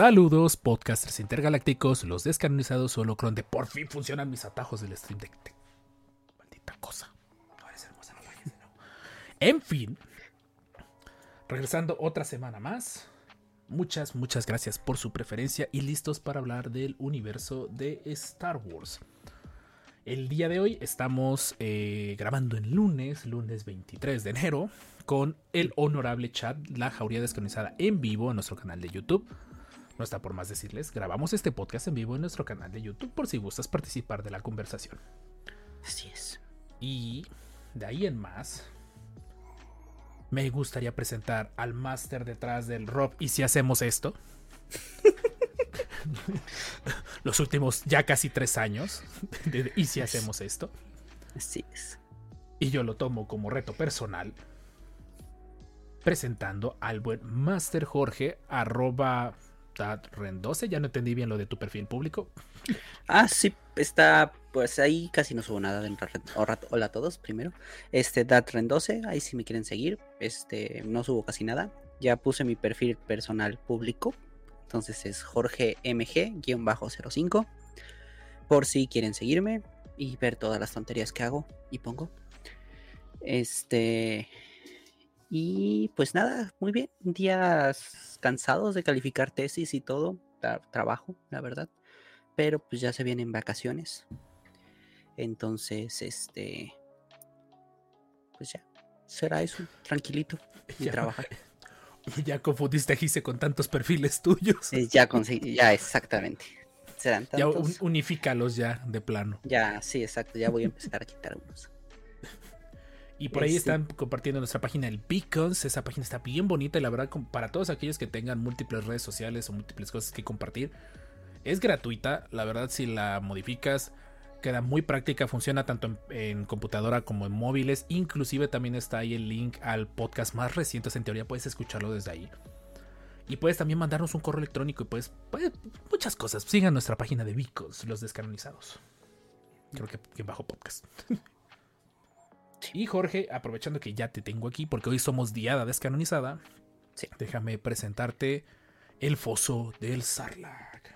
Saludos, podcasters intergalácticos, los descanonizados Holocron de por fin funcionan mis atajos del Stream Deck. Maldita cosa. No eres hermosa, no no. En fin, regresando otra semana más. Muchas, muchas gracias por su preferencia y listos para hablar del universo de Star Wars. El día de hoy estamos eh, grabando en lunes, lunes 23 de enero, con el honorable chat La Jauría Descanonizada en vivo en nuestro canal de YouTube. No está por más decirles, grabamos este podcast en vivo en nuestro canal de YouTube por si gustas participar de la conversación. Así es. Y de ahí en más, me gustaría presentar al máster detrás del Rob. ¿Y si hacemos esto? Los últimos ya casi tres años. de- ¿Y si hacemos esto? Así es. Y yo lo tomo como reto personal. Presentando al buen Master Jorge, arroba Ren12. Ya no entendí bien lo de tu perfil público. Ah, sí, está, pues ahí casi no subo nada. Ra- hola a todos, primero. Este, Datren12, ahí si me quieren seguir. Este, no subo casi nada. Ya puse mi perfil personal público. Entonces es Jorge MG-05. Por si quieren seguirme y ver todas las tonterías que hago y pongo. Este. Y pues nada, muy bien. Días cansados de calificar tesis y todo. tra- trabajo, la verdad. Pero pues ya se vienen vacaciones. Entonces, este. Pues ya. Será eso. Tranquilito. Y Ya. trabajar. Ya confundiste a Gise con tantos perfiles tuyos. Ya conseguí. Ya, exactamente. Serán Ya un- tantos. unifícalos ya de plano. Ya, sí, exacto. Ya voy a empezar a quitar unos. Y por ahí Este- están compartiendo nuestra página el Beacons. Esa página está bien bonita y la verdad para todos aquellos que tengan múltiples redes sociales o múltiples cosas que compartir. Es gratuita, la verdad si la modificas queda muy práctica, funciona tanto en, en computadora como en móviles. Inclusive también está ahí el link al podcast más reciente, en teoría puedes escucharlo desde ahí. Y puedes también mandarnos un correo electrónico y puedes, puedes- muchas cosas. Sigan nuestra página de Beacons, los descanonizados. Creo que, que bajo podcast. Y Jorge, aprovechando que ya te tengo aquí, porque hoy somos Diada Descanonizada, Sí. déjame presentarte el foso del Sarlacc.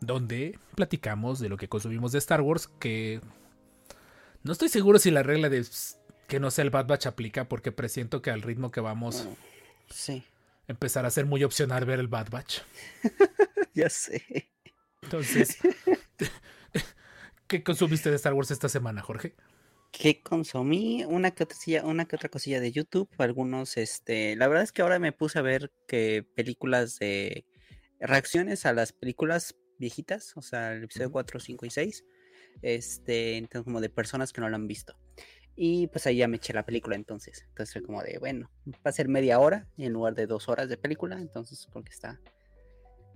Donde platicamos de lo que consumimos de Star Wars, que no estoy seguro si la regla de que no sea el Bad Batch aplica, porque presiento que al ritmo que vamos, Bueno, sí. empezará a ser muy opcional ver el Bad Batch. Ya sé. Entonces, ¿qué consumiste de Star Wars esta semana, Jorge? que consumí una que otra cosilla, una que otra cosilla de YouTube, algunos, este, la verdad es que ahora me puse a ver que películas de reacciones a las películas viejitas, o sea, el episodio Ujú. 4, 5 y 6, este, entonces como de personas que no lo han visto. Y pues ahí ya me eché la película entonces. Entonces fue como de, bueno, va a ser media hora en lugar de dos horas de película, entonces porque está,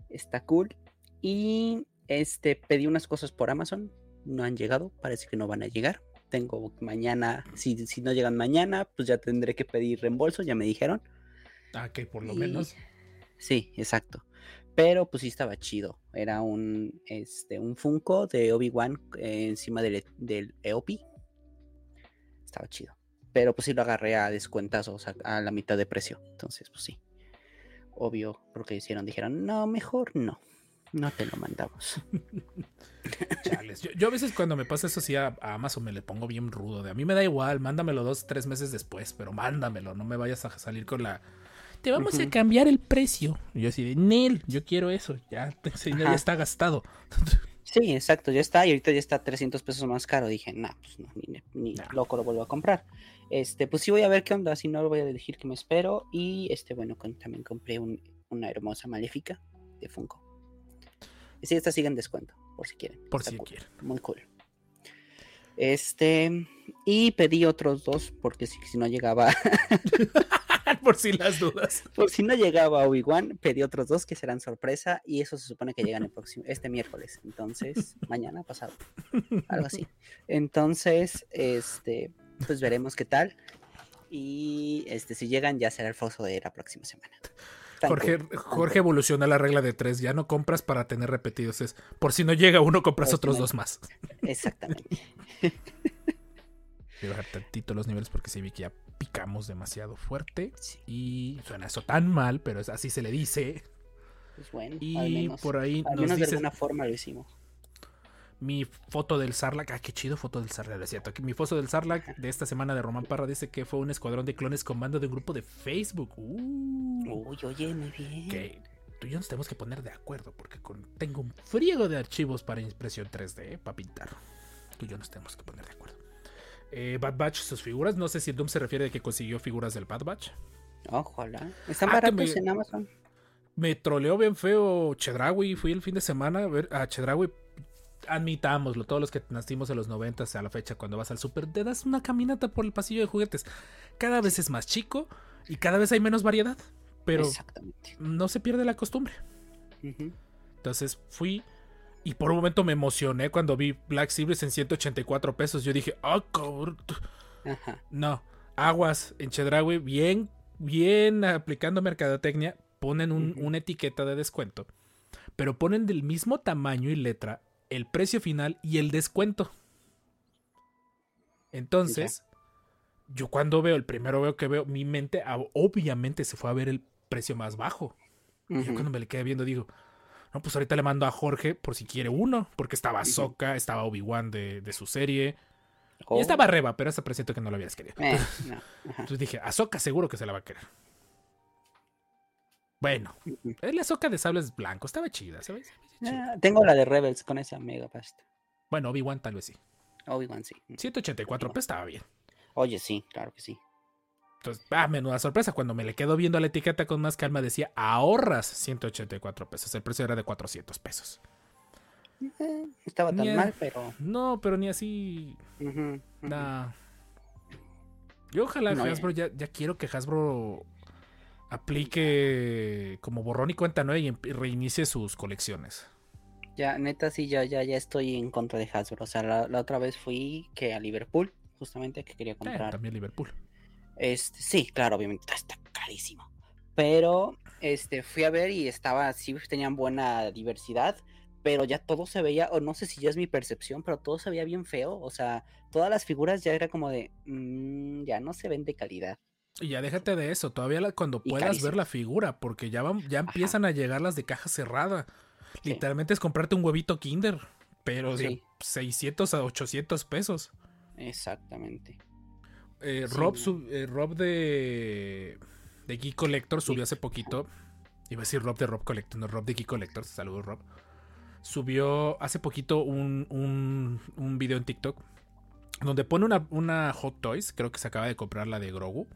está cool. Y este, pedí unas cosas por Amazon, no han llegado, parece que no van a llegar tengo mañana, si, si no llegan mañana, pues ya tendré que pedir reembolso, ya me dijeron. Ah, que por lo Y- menos. Sí, exacto. Pero pues sí estaba chido. Era un, este, un Funko de Obi-Wan eh, encima del, del EOP. Estaba chido. Pero pues sí lo agarré a descuentazos a, a la mitad de precio. Entonces, pues sí. Obvio, porque hicieron, dijeron, no, mejor no. No te lo mandamos. Chales. Yo, yo a veces cuando me pasa eso sí a, a Amazon me le pongo bien rudo. De a mí me da igual, mándamelo dos, tres meses después, pero mándamelo, no me vayas a salir con la. Te vamos a cambiar el precio. Y yo así de Nel, yo quiero eso. Ya, ya está gastado. Sí, exacto, ya está, y ahorita ya está 300 pesos más caro. Dije, nah, pues no, ni, ni Nah. loco lo vuelvo a comprar. Este, pues sí voy a ver qué onda, si no lo voy a elegir que me espero. Y este, bueno, con- también compré un- una hermosa maléfica de Funko. Sí, esta sigue en descuento, por si quieren. Por está si cool, quieren. Muy cool. Este, y pedí otros dos, porque si, si no llegaba, Por si las dudas. Por si no llegaba Obi-Wan, pedí otros dos que serán sorpresa y eso se supone que llegan el próximo, este miércoles. Entonces, mañana pasado. Algo así. Entonces, este, pues veremos qué tal. Y este, si llegan, ya será el foso de la próxima semana. Jorge, Jorge evoluciona la regla de tres. Ya no compras para tener repetidos. Es por si no llega uno, compras otros dos más. Exactamente. Voy a bajar tantito los niveles porque sí vi que ya picamos demasiado fuerte. Sí, Y suena eso tan mal, pero es- así se le dice. pues bueno, al Y menos, por ahí al nos menos de alguna forma lo hicimos. Mi foto del Sarlacc. Ah, qué chido foto del Sarlacc, es cierto. Mi foto del Sarlacc de esta semana de Román Parra dice que fue un escuadrón de clones con mando de un grupo de Facebook. Uh, Uy, oye, muy bien. que tú y yo nos tenemos que poner de acuerdo porque con- tengo un friego de archivos para impresión 3D para pintar. Tú y yo nos tenemos que poner de acuerdo. Eh, Bad Batch, sus figuras. No sé si Doom se refiere a que consiguió figuras del Bad Batch. Ojalá. Están Ah, baratos me- en Amazon. Me troleó bien feo Chedraui. Fui el fin de semana a ver a Chedraui. Admitámoslo, todos los que nacimos en los 90 a la fecha, cuando vas al super, te das una caminata por el pasillo de juguetes. Cada vez es más chico y cada vez hay menos variedad. Pero no se pierde la costumbre. Entonces fui y por un momento me emocioné cuando vi Black Series en 184 pesos. Yo dije, ah, cabrón. Ajá. No, aguas en Chedraui, bien, bien aplicando mercadotecnia, ponen un- una etiqueta de descuento, pero ponen del mismo tamaño y letra el precio final y el descuento. Entonces, yo cuando veo, el primero veo que veo, mi mente obviamente se fue a ver el precio más bajo. Y yo cuando me le quedé viendo digo, no, pues ahorita le mando a Jorge por si quiere uno, porque estaba. Soka, estaba Obi-Wan de, de su serie, Oh, y estaba Reba, pero ese presiento que no lo habías querido. eh, no. Entonces dije, Ahsoka seguro que se la va a querer. Bueno, es la Ahsoka de sables blancos, estaba chida, ¿sabes? Ah, tengo la de Rebels con esa mega pasta. Bueno, Obi-Wan tal vez sí. Obi-Wan sí. 184 pues estaba bien. Oye, sí, claro que sí. Entonces, ah, menuda sorpresa. Cuando me le quedo viendo la etiqueta con más calma, decía ahorras 184 pesos. El precio era de 400 pesos. Eh, estaba tan mal, pero. No, pero ni así. ujú. Nah. Yo ojalá No. Hasbro, ya, ya quiero que Hasbro aplique como borrón y cuenta nueva y em- y reinicie sus colecciones. Ya, neta, sí, ya, ya, ya estoy en contra de Hasbro. O sea, la, la otra vez fui que a Liverpool, justamente, que quería Eh, comprar. también Liverpool. Este, sí, claro, obviamente está carísimo. Pero este fui a ver y estaba, sí tenían buena diversidad, pero ya todo se veía, o no sé si ya es mi percepción, pero todo se veía bien feo. O sea, todas las figuras ya era como de, "Mm, ya no se ven de calidad. Y ya déjate de eso, todavía la- cuando Y puedas ver la figura, porque ya, van, ya empiezan a llegar las de caja cerrada. Sí. Literalmente es comprarte un huevito Kinder, pero de Sí. 600 a 800 pesos. Exactamente. Eh, Sí, Rob, sub- eh, Rob de, de Geek Collector subió hace poquito. Iba a decir Rob de Rob Collector, no Rob de Geek Collector. Saludos, Rob. Subió hace poquito un, un, un video en TikTok donde pone una, una Hot Toys. Creo que se acaba de comprar la de Grogu.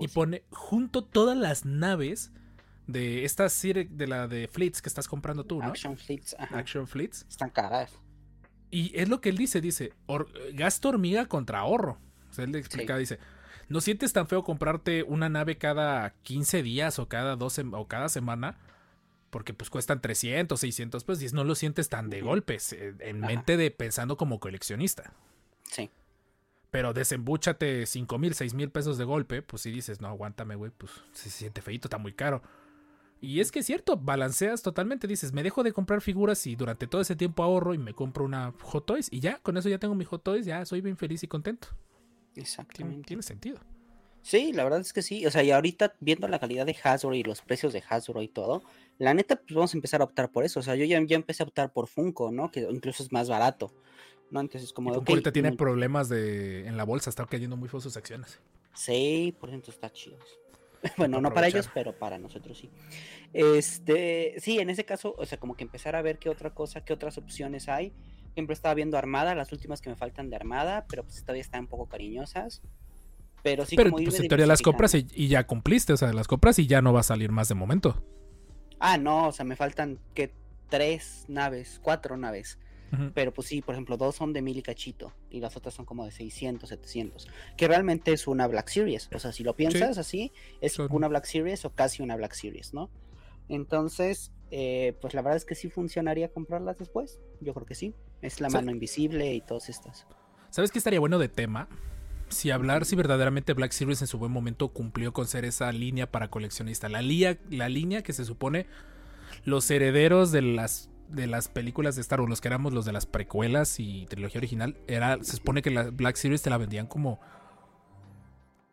Y pone junto todas las naves de esta serie de la de Fleets que estás comprando tú, ¿no? Action Fleets, ajá, Action Fleets. están caras. Y es lo que él dice, dice, "Or- gasto hormiga contra ahorro. O sea, él le explica, dice, no sientes tan feo comprarte una nave cada 15 días o cada 12 o cada semana, porque pues cuestan 300, 600 pesos y no lo sientes tan de golpes, eh, en Ajá. mente de pensando como coleccionista. Sí. Pero desembúchate 5 mil, 6 mil pesos de golpe, pues si dices, no, aguántame, güey, pues se siente feito, está muy caro. Y es que es cierto, balanceas totalmente, dices, me dejo de comprar figuras y durante todo ese tiempo ahorro y me compro una Hot Toys y ya, con eso ya tengo mi Hot Toys, ya soy bien feliz y contento. Exactamente. tiene sentido. Sí, la verdad es que sí. O sea, y ahorita viendo la calidad de Hasbro y los precios de Hasbro y todo, la neta, pues vamos a empezar a optar por eso. O sea, yo ya, ya empecé a optar por Funko, ¿no? Que incluso es más barato. ¿No? Entonces, como Y de, Funko ok, ahorita tiene mm, problemas de en la bolsa, está cayendo muy feo sus acciones. Sí, por ejemplo, está chido. Bueno, no para ellos, pero para nosotros sí. Este, sí, en ese caso, o sea, como que empezar a ver qué otra cosa, qué otras opciones hay. Siempre estaba viendo Armada, las últimas que me faltan de Armada, pero pues todavía están un poco cariñosas. Pero sí, Pero como pues en teoría las compras y, y ya cumpliste, o sea, las compras y ya no va a salir más de momento. Ah, no, o sea, me faltan que tres naves, cuatro naves. Pero pues sí, por ejemplo, dos son de mil y cachito y las otras son como de 600, 700. Que realmente es una Black Series. O sea, si lo piensas así, es Son- una Black Series o casi una Black Series, ¿no? Entonces, eh, pues la verdad es que sí funcionaría comprarlas después. Yo creo que sí. Es la mano invisible y todas estas. ¿Sabes qué estaría bueno de tema? Si hablar si verdaderamente Black Series en su buen momento cumplió con ser esa línea para coleccionista. La, la línea que se supone los herederos de las, de las películas de Star Wars, los que éramos los de las precuelas y trilogía original, era, se supone que la Black Series te la vendían como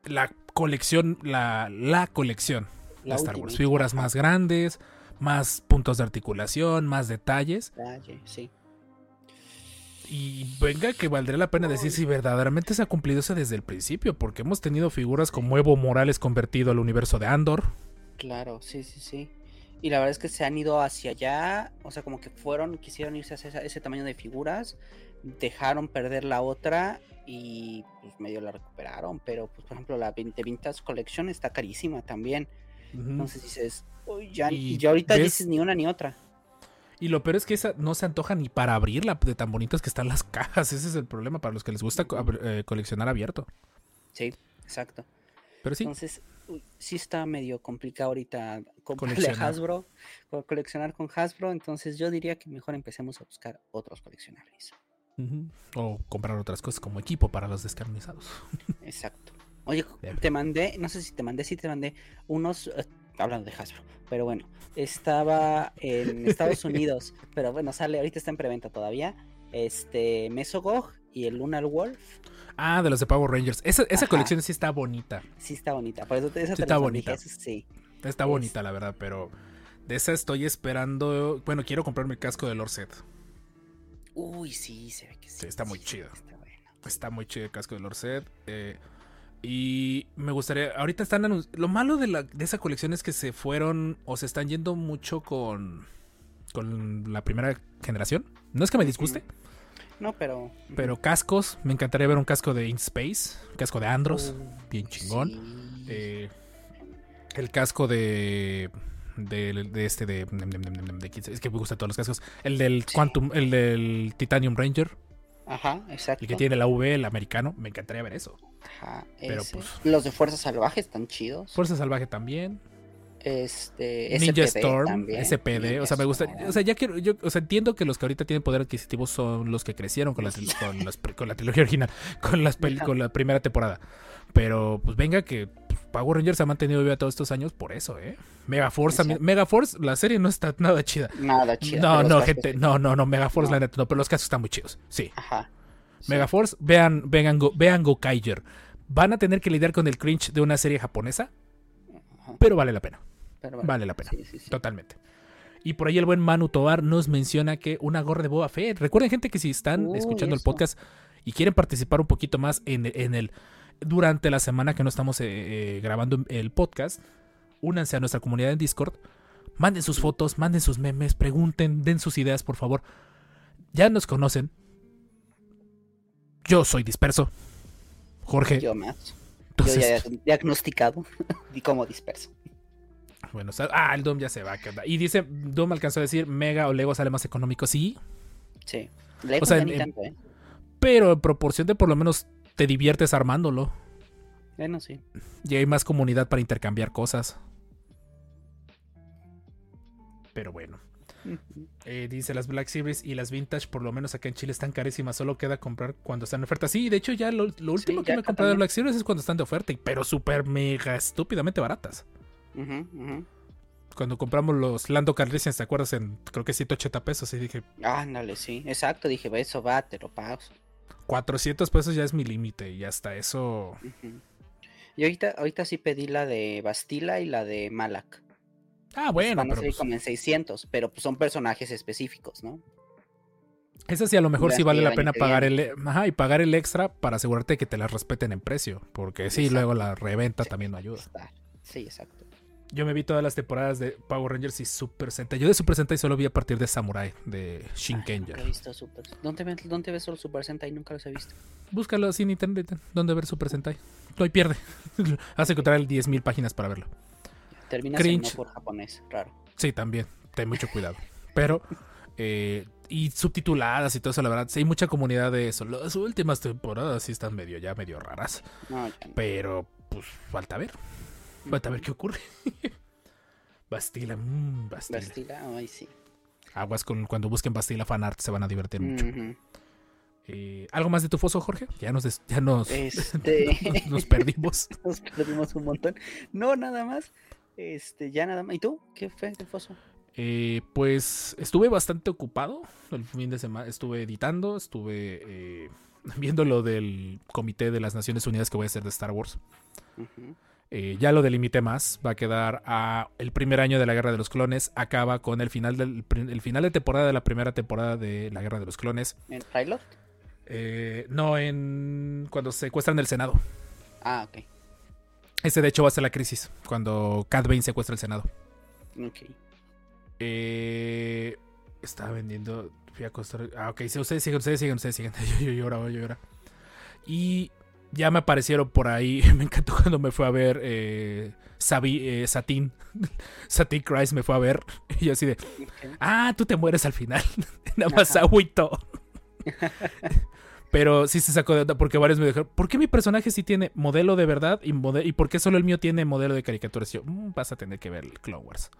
la colección, la, la colección de Star Wars. Figuras más grandes, más puntos de articulación, más detalles. Detalle, sí. Y venga que valdría la pena decir si verdaderamente se ha cumplido eso desde el principio, porque hemos tenido figuras como Evo Morales convertido al universo de Andor. Claro, sí, sí, sí. Y la verdad es que se han ido hacia allá, o sea, como que fueron, quisieron irse hacia esa- ese tamaño de figuras, dejaron perder la otra y pues medio la recuperaron, pero pues por ejemplo la 20 Vintage Collection está carísima también. Entonces dices, uy, ya, Y ya ahorita ves- dices ni una ni otra. Y lo peor es que esa no se antoja ni para abrirla de tan bonitas que están las cajas. Ese es el problema para los que les gusta co- eh, coleccionar abierto. Sí, exacto. Pero sí, Entonces, sí está medio complicado ahorita comprarle a. Hasbro, co- coleccionar con Hasbro, entonces yo diría que mejor empecemos a buscar otros coleccionables. o comprar otras cosas como equipo para los descarnizados. Exacto. Oye, Bien. te mandé, no sé si te mandé, sí te mandé unos, eh, hablando de Hasbro, pero bueno, estaba en Estados Unidos, pero bueno, sale, ahorita está en preventa todavía, este, Mesogog y el Lunar Wolf, Ah, de los de Power Rangers. Esa, esa colección sí está bonita. sí está bonita, por eso te, esa Sí está bonita. dije, sí. Está Es- bonita, la verdad, pero de esa estoy esperando. Bueno, quiero comprarme el casco de Lord Set. Uy, sí, se ve que sí. Sí, está muy sí, chido. Está bueno. Está muy chido el casco de Lord Set. eh, y me gustaría. Ahorita están. Lo malo de, la, de esa colección es que se fueron. O se están yendo mucho con. Con la primera generación. No es que me disguste, No, pero. pero cascos. Me encantaría ver un casco de In Space. Un casco de Andros. Uh, bien chingón. sí. Eh, el casco de. De, de este de, Es que me gustan todos los cascos. El del Sí. Quantum. El del Titanium Ranger. Ajá, exacto. El que tiene la V, el americano. Me encantaría ver eso. Ajá, pero, pues- Los de Fuerza Salvaje están chidos. Fuerza Salvaje también. Este. Ninja SPD Storm, también. SPD, o sea, me gusta, Storm. o sea, ya quiero, yo, o sea, entiendo que los que ahorita tienen poder adquisitivo son los que crecieron con la, con las con la trilogía original, con las con la primera temporada, pero pues venga que pues, Power Rangers se ha mantenido viva todos estos años por eso, eh. Megaforce también, Exacto. Megaforce, la serie no está nada chida. Nada chido. no, no, gente, sí. no, no, no, Megaforce No. la neta, no, pero los casos están muy chidos, sí. Ajá. sí. Megaforce, vean, vean, Go, vean Gokaiger. Van a tener que lidiar con el cringe de una serie japonesa, Ajá, pero vale la pena. Pero bueno, Vale la pena. sí, sí, sí. Totalmente. Y por ahí el buen Manu Tobar nos menciona que una gorra de Boba Fett. Recuerden, gente, que si están escuchando el podcast y quieren participar un poquito más en, en el. Durante la semana que no estamos eh, eh, grabando el podcast, únanse a nuestra comunidad en Discord. Manden sus fotos, manden sus memes, pregunten, den sus ideas, por favor. Ya nos conocen. Yo soy disperso. Jorge, Yo más. entonces, Yo ya diagnosticado y como disperso. Bueno, ah, el Doom ya se va. Y dice, Doom alcanzó a decir, Mega o Lego sale más económico. Sí, Sí. Lego O sea, en- tanto, ¿eh? pero en proporción de por lo menos te diviertes armándolo. Bueno, sí. Y hay más comunidad para intercambiar cosas. Pero bueno. Eh, dice las Black Series y las Vintage, por lo menos acá en Chile están carísimas. Solo queda comprar cuando están en oferta. Sí, de hecho, ya lo, lo último que ya me he comprado de. Black Series es cuando están de oferta. Pero súper mega estúpidamente baratas. Cuando compramos los Lando Calrissians, ¿te acuerdas? En creo que 180 pesos. Y dije, Ándale, sí. Exacto, dije, "Va, eso va, te lo pago. 400 pesos ya es mi límite. Y hasta eso. Ujú. Y ahorita, ahorita sí pedí la de Bastila y la de Malak. Ah, bueno, Van a pero salir pues, como en 600, pero pues son personajes específicos, ¿no? Esa sí, a lo mejor sí vale la pena pagar el, ajá, y pagar el extra para asegurarte que te las respeten en precio. Porque sí, Exacto. luego la reventa Sí, también no ayuda. Sí, exacto. Yo me vi todas las temporadas de Power Rangers y Super Sentai. Yo de Super Sentai solo vi a partir de Samurai, de Ay, nunca he visto Super... ¿Dónde, ves, ¿Dónde ves solo Super Sentai? Nunca los he visto. Búscalo así en internet, donde ver Super Sentai. No hay pierde. Has encontrar el 10.000 páginas para verlo. Terminas Cringe. por japonés, raro. Sí, también. Ten mucho cuidado. Pero eh, y subtituladas y todo eso, la verdad. Sí, hay mucha comunidad de eso. Las últimas temporadas sí están medio, ya medio raras. No. Pero, pues, falta ver. Falta ver qué ocurre. Bastila, mmm, Bastila. Bastila, ay, sí. Aguas con cuando busquen Bastila fanart, se van a divertir mucho. Eh, ¿Algo más de tu foso, Jorge? Ya nos, des- ya nos, Este. nos, nos perdimos. Nos perdimos un montón. No, nada más. Este, ya nada más. ¿Y tú? ¿Qué fue el foso? Eh, pues estuve bastante ocupado el fin de semana. Estuve editando, estuve eh, viendo lo del Comité de las Naciones Unidas que voy a hacer de Star Wars. Ujú. Eh, ya lo delimité más. Va a quedar a el primer año de la Guerra de los Clones. Acaba con el final del el final de temporada de la primera temporada de la Guerra de los Clones. ¿En pilot? Eh, no en cuando secuestran el Senado. Ah, ok. Ese de hecho va a ser la crisis yo Cad Bane secuestra el Senado. Ok. Eh, estaba vendiendo. Fui a Costa Rica. Ah, ok. Sí, ustedes siguen, ustedes siguen, ustedes siguen. Yo, yo, yo, yo. Y ya me aparecieron por ahí. Me encantó cuando me fue a ver eh, Sabi, eh, Satin. Satin Christ me fue a ver. Y yo así de. Ah, tú te mueres al final. Nada más agüito. Pero sí se sacó de onda porque varios me dijeron, ¿por qué mi personaje sí tiene modelo de verdad y, y por qué solo el mío tiene modelo de caricatura? Y yo, "Mm, vas a tener que ver el Clone Wars.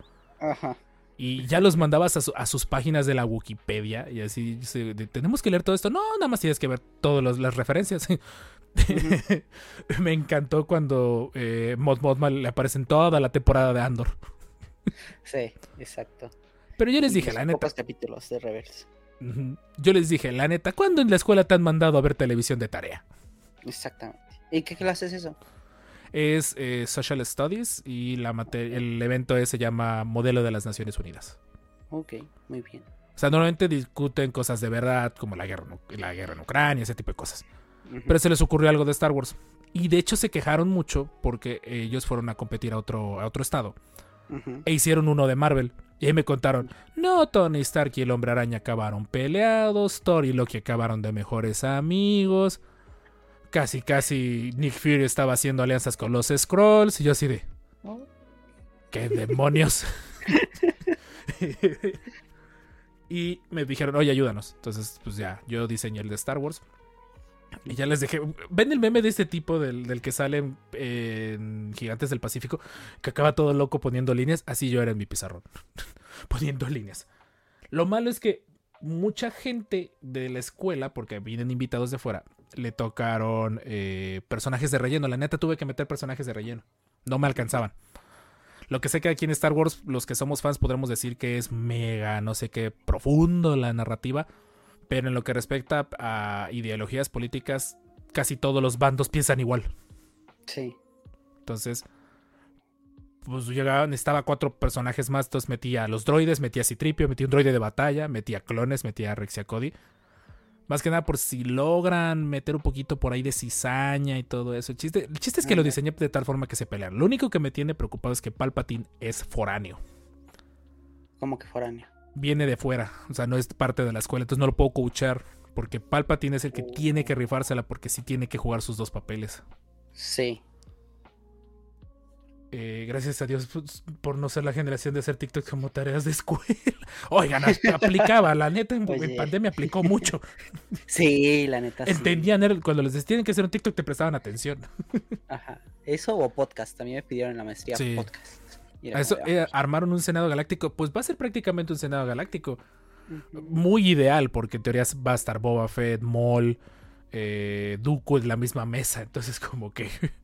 Ajá. Y ya los mandabas a, su- a sus páginas de la Wikipedia y así, tenemos que leer todo esto. No, nada más tienes que ver todas las referencias. Me encantó cuando eh, Mod Mothma le aparece en toda la temporada de Andor. Sí, exacto. Pero yo les dije, la neta, Pocos capítulos de reverse. yo les dije, la neta, ¿cuándo en la escuela te han mandado a ver televisión de tarea? Exactamente. ¿Y qué clase es eso? Es eh, Social Studies y la el evento ese se llama Modelo de las Naciones Unidas. Ok, muy bien. O sea, normalmente discuten cosas de verdad, como la guerra, la guerra en Ucrania, ese tipo de cosas. Pero se les ocurrió algo de Star Wars. Y de hecho se quejaron mucho porque ellos fueron a competir a otro, a otro estado. E hicieron uno de Marvel. Y ahí me contaron, no, Tony Stark y el Hombre Araña acabaron peleados, Thor y Loki acabaron de mejores amigos. Casi, casi Nick Fury estaba haciendo alianzas con los Scrolls. Y yo así de, ¿qué demonios? y me dijeron, oye, ayúdanos. Entonces, pues ya, yo diseñé el de Star Wars. Y ya les dejé. ¿Ven el meme de este tipo del, del que sale en, Gigantes del Pacífico? Que acaba todo loco poniendo líneas. Así yo era en mi pizarrón. poniendo líneas. Lo malo es que mucha gente de la escuela, porque vienen invitados de fuera, le tocaron eh, personajes de relleno. La neta tuve que meter personajes de relleno. No me alcanzaban. Lo que sé que aquí en Star Wars, los que somos fans podremos decir que es mega, no sé qué, profundo la narrativa. Pero en lo que respecta a ideologías políticas, casi todos los bandos piensan igual. sí. Entonces, pues llegaban, estaba cuatro personajes más. Entonces metía a los droides, metía a Citripio, metía un droide de batalla, metía clones, metía a Rex y a Cody. Más que nada por si logran meter un poquito por ahí de cizaña y todo eso. El chiste, el chiste es que lo diseñé de tal forma que se pelean. Lo único que me tiene preocupado es que Palpatine es foráneo. Como que foráneo. Viene de fuera, o sea, no es parte de la escuela, entonces no lo puedo coachar. Porque Palpatine es el que tiene que rifársela porque sí tiene que jugar sus dos papeles. Sí. Eh, gracias a Dios pues, por no ser la generación de hacer TikTok como tareas de escuela. Oigan, aplicaba, la neta en, Oye. pandemia aplicó mucho. Sí, la neta. sí. Entendían, era- cuando les decían que hacer un TikTok te prestaban atención. Ajá. Eso o podcast. También me pidieron en la maestría Sí. podcast. Y era A Eso, como de, eh, vamos. armaron un Senado Galáctico, pues va a ser prácticamente un Senado Galáctico. Muy ideal, porque en teoría va a estar Boba Fett, Maul, eh, Dooku en la misma mesa. Entonces, como que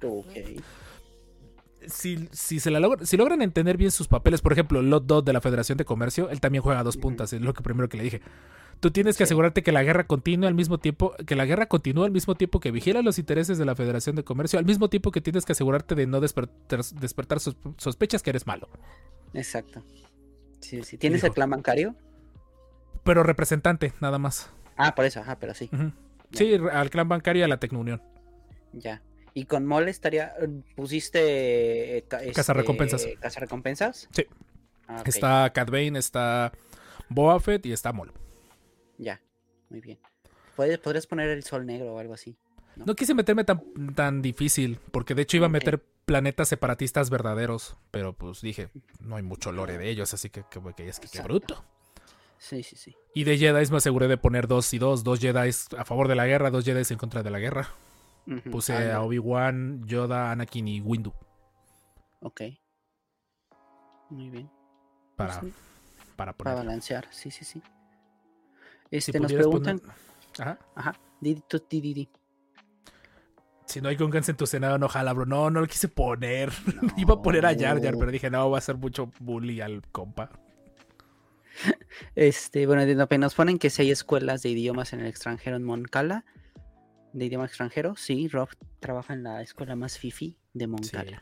si, si, se la logra- si logran entender bien sus papeles, por ejemplo, Lot Dot de la Federación de Comercio, él también juega a dos puntas, es lo que primero que le dije. Tú tienes que Sí. asegurarte que la guerra continúe al mismo tiempo, que la guerra continúe al mismo tiempo que vigila los intereses de la Federación de Comercio, al mismo tiempo que tienes que asegurarte de no despertar, despertar sos- sospechas que eres malo. Exacto. Sí, sí. ¿Tienes el plan bancario? Pero representante, nada más. Ah, por eso, ajá, pero sí. Sí, al clan bancario y a la Tecnounión. Ya. Y con Mole estaría. ¿Pusiste. eh, ca- Cazarrecompensas. este, ¿Cazarrecompensas? Sí. Ah, Está Cat Bane, está Boba Fett y está Mol. Ya. Muy bien. ¿Puedes, podrías poner el sol negro o algo así. No quise meterme tan, tan difícil, porque de hecho iba a meter planetas separatistas verdaderos, pero pues dije, no hay mucho lore de ellos, así que, que, que es que qué bruto. Sí, sí, sí. Y de Jedi me aseguré de poner dos y dos. Dos Jedi a favor de la guerra, dos Jedi en contra de la guerra. Puse a Obi-Wan, Yoda, Anakin y Windu Ok. Muy bien. para, Sí, para para poner. balancear, sí, sí, sí. Si Este, nos pudieras preguntan. poner- Ajá. Ajá. Didi, tú, di, di, di. Si no hay Gungans en tu senado, no jala, bro. No, no lo quise poner. Iba a poner a Jar Jar, pero dije, no, va a ser mucho bully al compa. Este, bueno, nos ponen que si hay escuelas de idiomas en el extranjero en Moncala. De idioma extranjero, sí, Rob trabaja en la escuela más fifi de Moncala.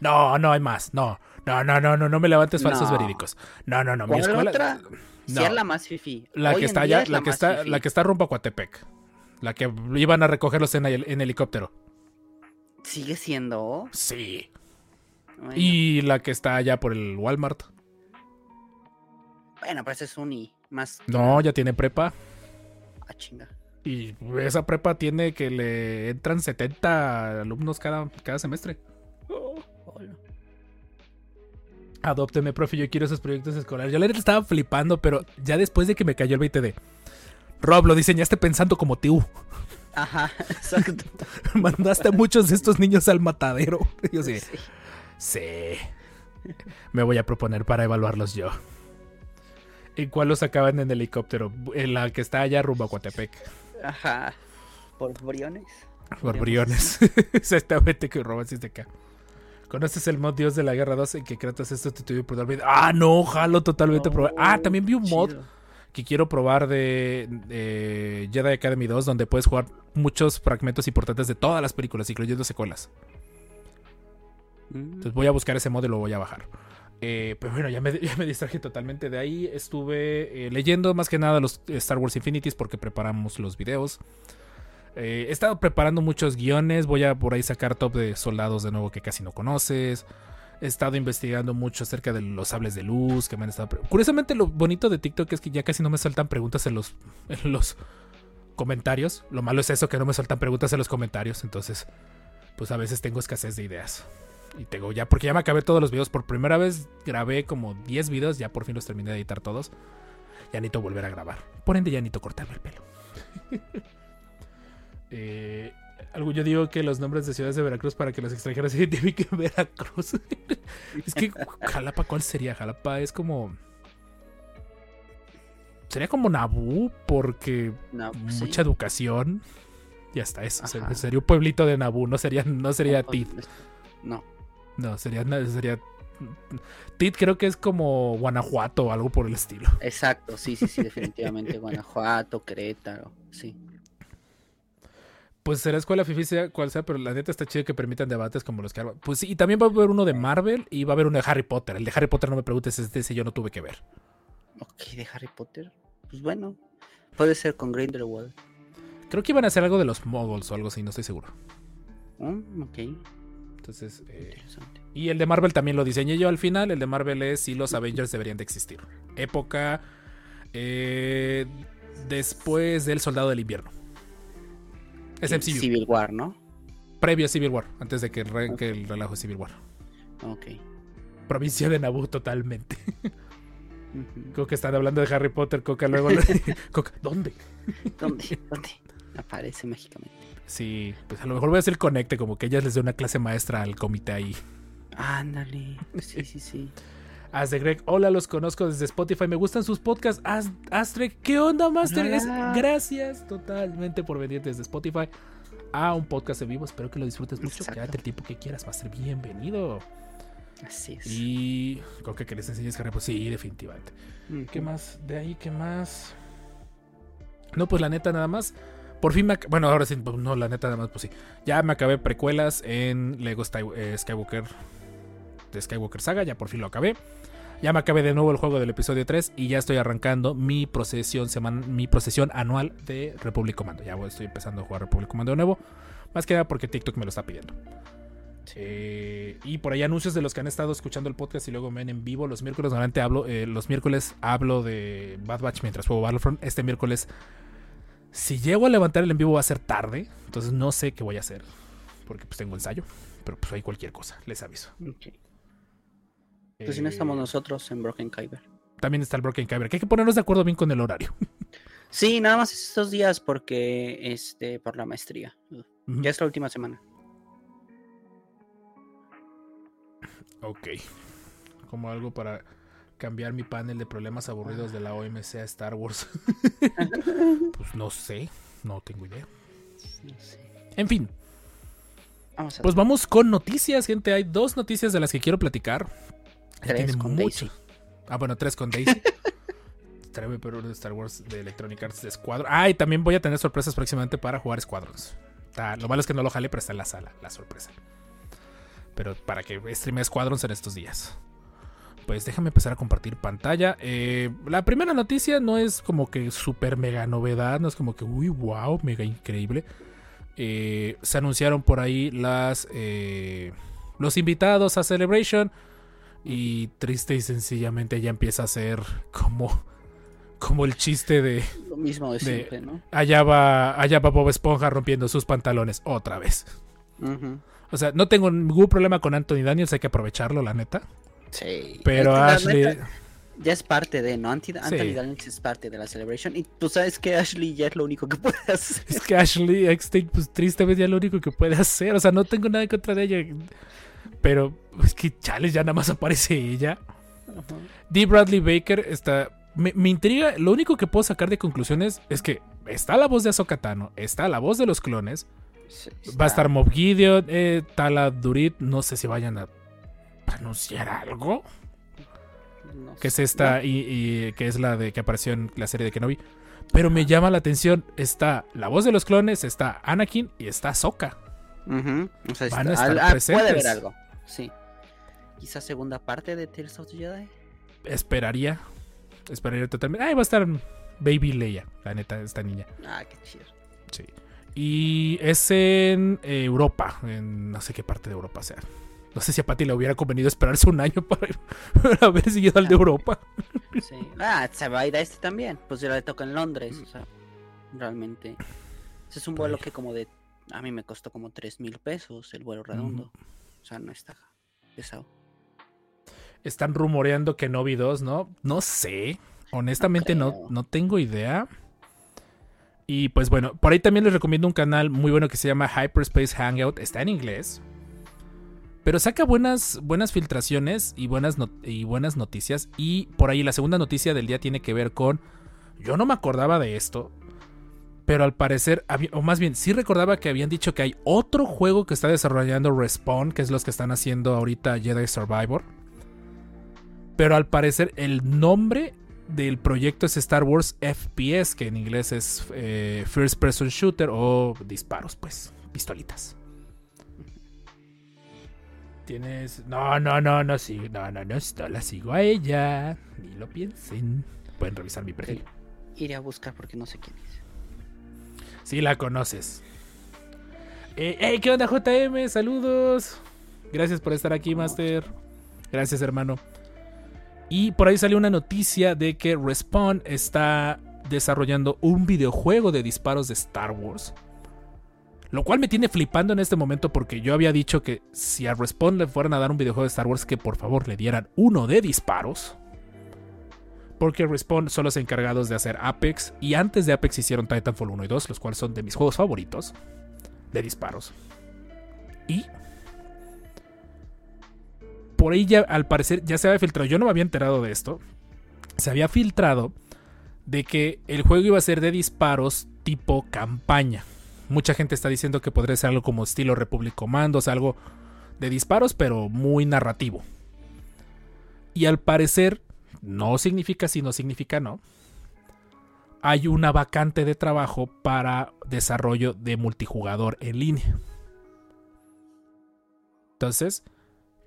No, no hay más. No, no, no, no, no, no me levantes falsos No. verídicos. No, no, no. Mi ¿Cuál escuela. otra? Si No. es la más fifi. La Hoy que está allá, la que está, fifí. la que está rumbo a Coatepec. La que iban a recogerlos en, el- en helicóptero. Sigue siendo. Sí. Bueno, Y la que está allá por el Walmart. bueno, pero ese es uni. Más. No, ya tiene prepa. Ah, chinga. Y esa prepa tiene que le entran 70 alumnos cada, cada semestre. Hola. Adópteme, profe, yo quiero esos proyectos escolares. Yo la neta estaba flipando, pero ya después de que me cayó el 20 de Rob, lo diseñaste pensando como tú. Ajá, exacto. Mandaste a muchos de estos niños al matadero. Y Yo sí, Sí. sí. Me voy a proponer para evaluarlos yo. ¿En cuál los sacaban en helicóptero? En la que está allá rumbo a Coatepec. Ajá. Por briones. Por briones. Exactamente que roban de acá. ¿Conoces el mod Dios de la Guerra 2 en que Kratos es sustituido por Darth Vader? Ah, no, jalo totalmente. Oh, probar. Ah, también vi un mod que quiero probar de, de Jedi Academy 2 donde puedes jugar muchos fragmentos importantes de todas las películas, incluyendo secuelas. Mm, Entonces voy a buscar ese mod y lo voy a bajar. Eh, pero bueno, ya me, ya me distraje totalmente de ahí. Estuve eh, leyendo más que nada los Star Wars Infinities porque preparamos los videos. Eh, he estado preparando muchos guiones. Voy a por ahí sacar top de soldados de nuevo que casi no conoces. He estado investigando mucho acerca de los sables de luz que me han estado. Curiosamente, lo bonito de TikTok es que ya casi no me sueltan preguntas en los, en los comentarios. Lo malo es eso, que no me sueltan preguntas en los comentarios. Entonces, pues a veces tengo escasez de ideas. Y tengo ya, porque ya me acabé todos los videos. Por primera vez grabé como 10 videos, ya por fin los terminé de editar todos. Ya necesito volver a grabar. Por ende, ya necesito cortarme el pelo. Eh, algo yo digo que los nombres de ciudades de Veracruz para que los extranjeros se identifiquen Veracruz. es que Jalapa, ¿cuál sería? Jalapa es como. Sería como Nabú, porque No, pues sí. mucha educación. Y hasta eso. Ajá. Sería un pueblito de Nabú, no sería, no sería Tit. No. No, sería, sería. Tit creo que es como Guanajuato o algo por el estilo. Exacto, sí, sí, sí, definitivamente. Guanajuato, Querétaro, sí. Pues será escuela fifi sea cual sea, pero la neta está chido que permitan debates como los que. Pues sí, y también va a haber uno de Marvel y va a haber uno de Harry Potter. El de Harry Potter no me preguntes, este ese yo no tuve que ver. Ok, de Harry Potter. Pues bueno, puede ser con Grindelwald. Creo que iban a hacer algo de los moguls o algo así, no estoy seguro. Mm, ok, Entonces, eh, interesante. y el de Marvel también lo diseñé yo al final. El de Marvel es si los Avengers deberían de existir. Época eh, después del Soldado del Invierno. Es MCU. Civil War, ¿no? Previo a Civil War, antes de que arranque el relajo de Civil War. Ok. Provincia de Naboo totalmente. Ujú. Creo que están hablando de Harry Potter, Coca luego. Coca, ¿dónde? ¿Dónde? ¿Dónde? Aparece mágicamente. Sí, pues a lo mejor voy a hacer conecte, como que ellas les dé una clase maestra al comité ahí. Ándale. Sí, sí, sí. As de Greg, hola, los conozco desde Spotify, me gustan sus podcasts. As, Astrek, ¿qué onda, Master? Es- gracias totalmente por venir desde Spotify a un podcast en vivo. Espero que lo disfrutes mucho. Exacto. Quédate el tiempo que quieras, Master. Bienvenido. Así es. Y creo que les enseñes Harry Potter. Sí, definitivamente. ¿Qué más? De ahí, ¿qué más? No, pues la neta, nada más. Por fin me. Bueno, ahora sí, pues, no, la neta, nada más, pues sí. Ya me acabé precuelas en Lego eh, Skywalker. De Skywalker Saga, ya por fin lo acabé. Ya me acabé de nuevo el juego del episodio 3 y ya estoy arrancando mi procesión, seman- mi procesión anual de Republic Commando. Ya estoy empezando a jugar Republic Commando de nuevo. Más que nada porque TikTok me lo está pidiendo. Eh, y por ahí anuncios de los que han estado escuchando el podcast y luego me ven en vivo los miércoles. Normalmente hablo, eh, los miércoles hablo de Bad Batch mientras juego Battlefront. Este miércoles, si llego a levantar el en vivo va a ser tarde. Entonces no sé qué voy a hacer. Porque pues tengo ensayo. Pero pues hay cualquier cosa, les aviso. Ok. Pues si no estamos Eh, nosotros en Broken Kyber. también está el Broken Kyber, que hay que ponernos de acuerdo bien con el horario. Sí, nada más estos días porque este por la maestría. Ya es la última semana. Ok. Como algo para cambiar mi panel de problemas aburridos de la OMC a Star Wars. pues no sé, no tengo idea. No sé. En fin, Vamos a pues vamos con noticias, gente. Hay dos noticias de las que quiero platicar. Tres con mucho. Daisy. Ah, bueno, tres con Daisy. Tráeme pero de Star Wars de Electronic Arts de Squadron. Ah, y también voy a tener sorpresas próximamente para jugar Squadrons. Está- lo malo es que no lo jale, pero está en la sala, la sorpresa. Pero para que streame Squadrons en estos días. Pues déjame empezar a compartir pantalla. Eh, la primera noticia no es como que super mega novedad, no es como que, uy, wow, mega increíble. Eh, se anunciaron por ahí las eh, los invitados a Celebration y triste y sencillamente ya empieza a ser como como el chiste de Lo mismo de de- siempre, ¿no? allá va allá va Bob Esponja rompiendo sus pantalones otra vez. O sea, no tengo ningún problema con Anthony Daniels, hay que aprovecharlo, la neta. Sí. Pero Ashley neta, ya es parte de, ¿no? Anti- Anthony Sí. Daniels es parte de la celebration. Y tú sabes que Ashley ya es lo único que puede hacer. Es que Ashley Eckstein, pues tristemente ya es lo único que puede hacer. O sea, no tengo nada en contra de ella. Pero es que chales, ya nada más aparece ella. Ajá. D. Bradley Baker está. Me, me intriga. Lo único que puedo sacar de conclusiones es que está la voz de Ahsoka Tano, está la voz de los clones, Sí, va a estar Mob Gideon, eh, Tala Durit. No sé si vayan a anunciar algo. no Que es esta y, y que es la de que apareció en la serie de Kenobi. Pero me llama la atención. Está la voz de los clones, está Anakin y está Ujú, o sea, Van a ah, puede haber algo. Sí. Quizás segunda parte de Tales of the Jedi. Esperaría. Esperaría totalmente. Ay, va a estar Baby Leia, la neta, esta niña. Ah, qué chido. Sí. Y es en eh, Europa, en no sé qué parte de Europa sea. No sé si a Patty le hubiera convenido esperarse un año para, para haber seguido al de Europa. Sí. Ah, se va a ir a este también. Pues ya le toca en Londres. O sea, realmente. Ese es un vuelo que como de... A mí me costó como 3 mil pesos el vuelo redondo. O sea, no está pesado. Están rumoreando que Novi 2, ¿no? No sé. Honestamente no, no tengo idea. Y pues bueno, por ahí también les recomiendo un canal muy bueno que se llama Hyperspace Hangout. Está en inglés. Pero saca buenas, buenas filtraciones y buenas, y buenas noticias. Y por ahí la segunda noticia del día tiene que ver con... Yo no me acordaba de esto. Pero al parecer, o más bien, sí recordaba que habían dicho que hay otro juego que está desarrollando Respawn, que es los que están haciendo ahorita Jedi Survivor. Pero al parecer el nombre del proyecto es Star Wars FPS, que en inglés es eh, First Person Shooter o disparos, pues, pistolitas. Tienes... No, no, no, no, sí, no, no, no, no la sigo a ella. Ni lo piensen. Pueden revisar mi perfil. Iré a buscar porque no sé quién es. Sí la conoces. Eh, hey, ¿qué onda JM? Saludos. Gracias por estar aquí, Master. Gracias, hermano. Y por ahí salió una noticia de que Respawn está desarrollando un videojuego de disparos de Star Wars. Lo cual me tiene flipando en este momento porque yo había dicho que si a Respawn le fueran a dar un videojuego de Star Wars que por favor le dieran uno de disparos. Porque Respawn son los encargados de hacer Apex y antes de Apex hicieron Titanfall 1 y 2, los cuales son de mis juegos favoritos de disparos. Y por ahí ya al parecer ya se había filtrado, yo no me había enterado de esto. Se había filtrado de que el juego iba a ser de disparos tipo campaña. Mucha gente está diciendo que podría ser algo como estilo Republic Commandos, algo de disparos, pero muy narrativo. Y al parecer, no significa sí, no significa no. Hay una vacante de trabajo para desarrollo de multijugador en línea. Entonces,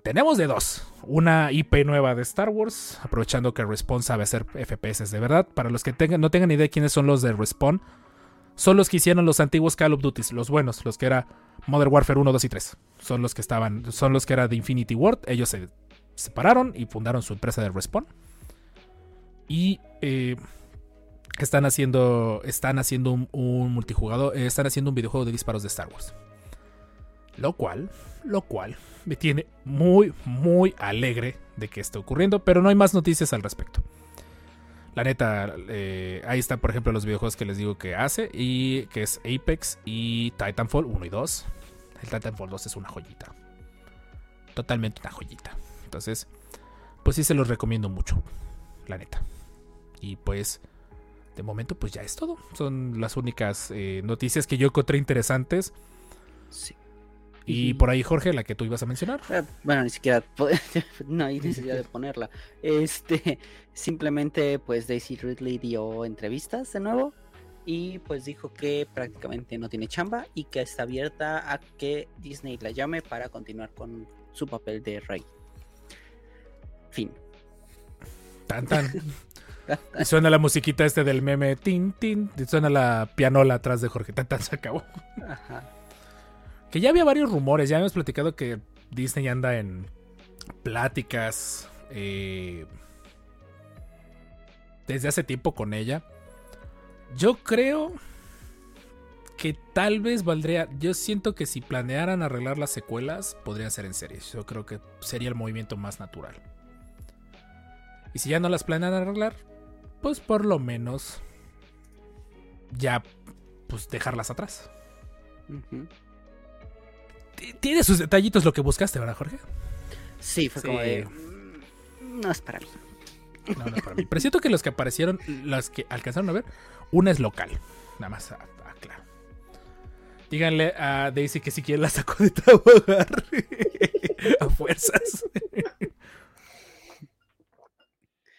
tenemos de dos. Una IP nueva de Star Wars, aprovechando que Respawn sabe hacer FPS de verdad. Para los que no tengan idea quiénes son los de Respawn, son los que hicieron los antiguos Call of Duty, los buenos, los que era Modern Warfare 1, 2 y 3. Son los que estaban, son los que era de Infinity Ward. Ellos se separaron y fundaron su empresa de Respawn. Y eh, están haciendo, están haciendo un, multijugador, eh, están haciendo un videojuego de disparos de Star Wars. Lo cual, lo cual me tiene muy, muy alegre de que esté ocurriendo, pero no hay más noticias al respecto. La neta, eh, ahí están, por ejemplo, los videojuegos que les digo que hace. Y que es Apex y Titanfall 1 y 2. El Titanfall 2 es una joyita. Totalmente una joyita. Entonces, pues sí se los recomiendo mucho. La neta. Y pues, de momento, pues ya es todo. Son las únicas eh, noticias que yo encontré interesantes. Sí. Y por ahí, Jorge, la que tú ibas a mencionar. Eh, Bueno, ni siquiera no hay necesidad de ponerla. Este, simplemente pues Daisy Ridley dio entrevistas de nuevo y pues dijo que prácticamente no tiene chamba y que está abierta a que Disney la llame para continuar con su papel de rey. Fin. Tan, tan. Y suena la musiquita este del meme. Tin, tin. Y suena la pianola atrás de Jorge. Tan, tan, se acabó. Ajá. Que ya había varios rumores. Ya hemos platicado que Disney anda en pláticas. eh, desde hace tiempo con ella. Yo creo que tal vez valdría. Yo siento que si planearan arreglar las secuelas, podrían ser en series. Yo creo que sería el movimiento más natural. Y si ya no las planean arreglar, pues por lo menos ya pues dejarlas atrás. Tiene sus detallitos lo que buscaste, ¿verdad, Jorge? Sí, fue como de... "Mm, No es para mí. No, no, para mí. Pero siento que los que aparecieron, las que alcanzaron a ver, una es local. Nada más, ah, ah, claro. Díganle a Daisy que si quiere la sacó de trabajar. a fuerzas.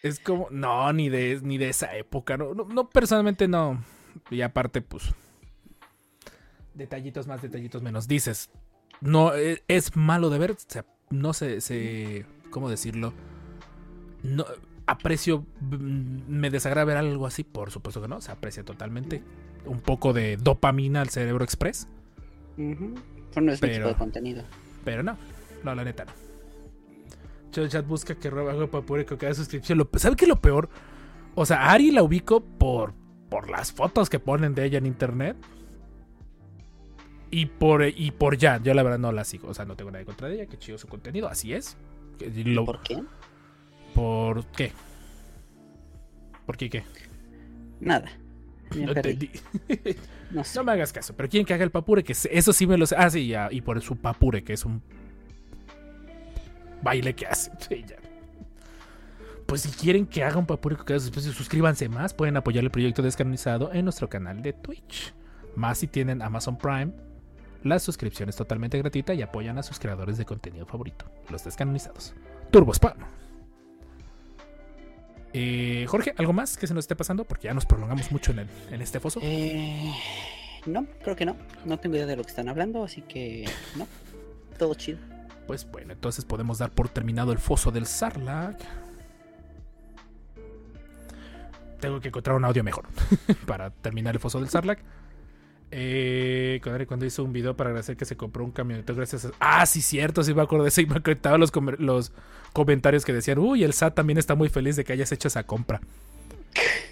Es como, no, ni de, ni de esa época. No, no, no, personalmente no. Y aparte, pues. Detallitos más, detallitos menos. Dices, no, e- es malo de ver. no se, se. ¿Cómo decirlo? No, aprecio, mm, me desagrada ver algo así, por supuesto que no, se aprecia totalmente. Un poco de dopamina al cerebro express, Ujú. Pero no es tipo de contenido. pero no, no, la neta no. Chat chat busca que roba algo para pure con cada suscripción. Lo- ¿Sabe qué es lo peor? O sea, Ari la ubico por, por las fotos que ponen de ella en internet. Y por, y por ya, yo la verdad no la sigo. O sea, no tengo nada contra ella, que chido su contenido, así es. Que lo- ¿Por qué? ¿Por qué? ¿Por qué qué? Nada. Me No entendí. No sé. No me hagas caso, pero quieren que haga el papure, que eso sí me lo sé. Ah, sí, ya, y por su papure, que es un baile que hace. Pues si quieren que haga un papure con cada especie, suscríbanse más. Pueden apoyar el proyecto descanonizado en nuestro canal de Twitch. Más si tienen Amazon Prime. La suscripción es totalmente gratuita y apoyan a sus creadores de contenido favorito, los descanonizados. Turbo Spam. Eh, Jorge, ¿algo más que se nos esté pasando? Porque ya nos prolongamos mucho en, el- en este foso. Eh, no, creo que no. No tengo idea de lo que están hablando, así que no. Todo chido. Pues bueno, entonces podemos dar por terminado el foso del Sarlacc. Tengo que encontrar un audio mejor para terminar el foso del Sarlacc. Eh, cuando hizo un video para agradecer que se compró un camioneta gracias a... Ah, sí, cierto, sí me acuerdo de eso y me acordaba los, los comentarios que decían, uy, el SAT también está muy feliz de que hayas hecho esa compra.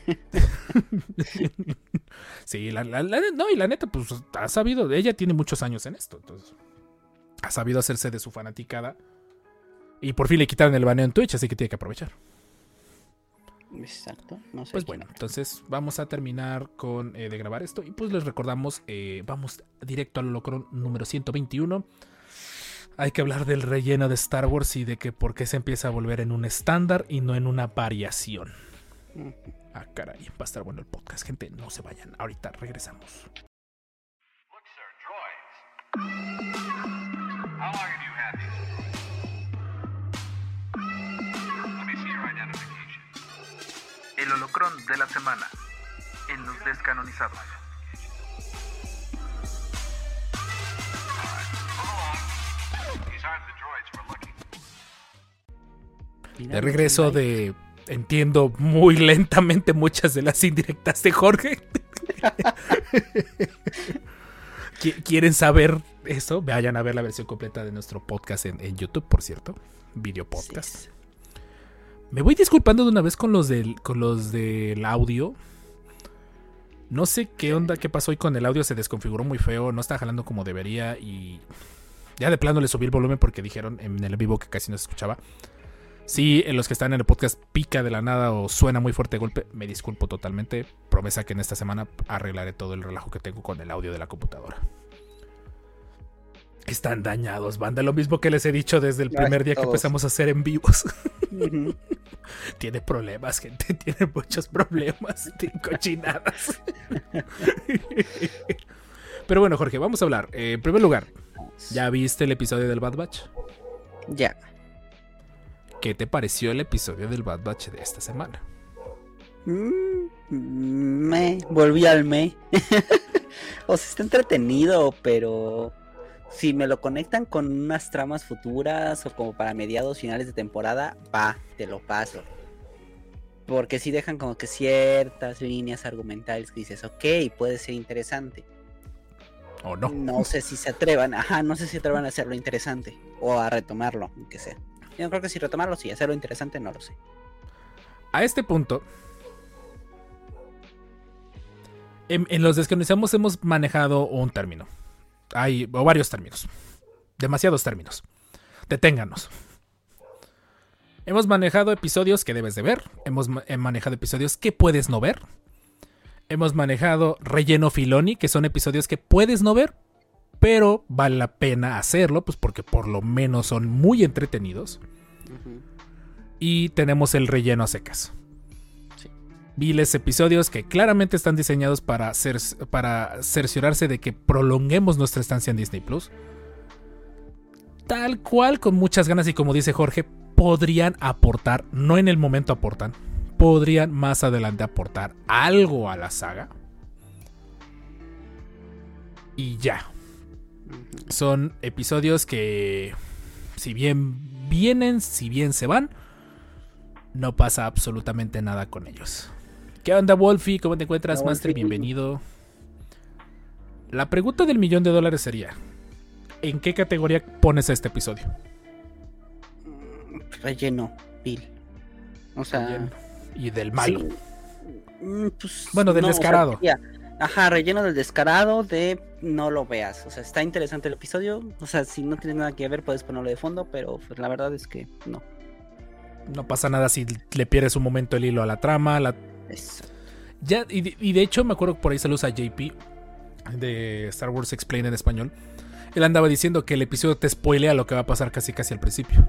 sí, la, la- la- no, y la neta, pues ha sabido, ella tiene muchos años en esto, entonces ha sabido hacerse de su fanaticada. Y por fin le quitaron el baneo en Twitch, así que tiene que aprovechar. Exacto. No sé. Pues bueno, entonces vamos a terminar con eh, de grabar esto. Y pues les recordamos, eh, vamos directo al holocron número 121. Hay que hablar del relleno de Star Wars y de que por qué se empieza a volver en un estándar y no en una variación. Ah, caray, va a estar bueno el podcast, gente. No se vayan, ahorita regresamos. Look, sir, El holocrón de la semana en los descanonizados. De regreso de. Entiendo muy lentamente muchas de las indirectas de Jorge. Qui- ¿Quieren saber eso? Vayan a ver la versión completa de nuestro podcast en, en YouTube, por cierto. Video podcast. sí. Me voy disculpando de una vez con los del, con los del audio. No sé qué onda, qué pasó hoy con el audio, se desconfiguró muy feo, no está jalando como debería y ya de plano le subí el volumen porque dijeron en el vivo que casi no se escuchaba. Si en los que están en el podcast pica de la nada o suena muy fuerte de golpe, me disculpo totalmente. Promesa que en esta semana arreglaré todo el relajo que tengo con el audio de la computadora. Están dañados, banda. Lo mismo que les he dicho desde el primer día que empezamos a hacer en vivos. Tiene problemas, gente. Tiene muchos problemas. Tiene cochinadas. Pero bueno, Jorge, vamos a hablar. Eh, en primer lugar, ¿ya viste el episodio del Bad Batch? Ya. ¿Qué te pareció el episodio del Bad Batch de esta semana? Mm, Me, volví al me. o sea, está entretenido, pero si me lo conectan con unas tramas futuras o como para mediados finales de temporada, va, te lo paso. Porque si dejan como que ciertas líneas argumentales que dices, ok, puede ser interesante. ¿O no? No sé si se atrevan, ajá, no sé si se atrevan a hacerlo interesante o a retomarlo, aunque sea. Yo creo que si retomarlo, sí, hacerlo interesante, no lo sé. A este punto, en, en los desconocemos hemos manejado un término. Hay o varios términos. Demasiados términos. Deténganos. Hemos manejado episodios que debes de ver. Hemos ma- manejado episodios que puedes no ver. Hemos manejado relleno filoni, que son episodios que puedes no ver, pero vale la pena hacerlo, pues porque por lo menos son muy entretenidos. Y tenemos el relleno a secas. Sí. Viles episodios que claramente están diseñados para, cer- para cerciorarse de que prolonguemos nuestra estancia en Disney Plus. Tal cual, con muchas ganas y como dice Jorge, podrían aportar, no en el momento aportan, podrían más adelante aportar algo a la saga. Y ya. Son episodios que, si bien vienen, si bien se van, no pasa absolutamente nada con ellos. ¿Qué onda, Wolfie? ¿Cómo te encuentras, Hola, Master? Bienvenido. La pregunta del millón de dólares sería: ¿En qué categoría pones este episodio? Relleno, Bill. O sea, Relleno. Y del malo. sí. Mm, pues, Bueno, del no, o sea, descarado. sería- ajá, relleno del descarado de no lo veas. O sea, está interesante el episodio. O sea, si no tienes nada que ver, puedes ponerlo de fondo, pero pues, la verdad es que no. No pasa nada si le pierdes un momento el hilo a la trama. la- Ya, y, de, y de hecho, me acuerdo que por ahí saludos a JP de Star Wars Explain en español. Él andaba diciendo que el episodio te spoilea lo que va a pasar casi casi al principio.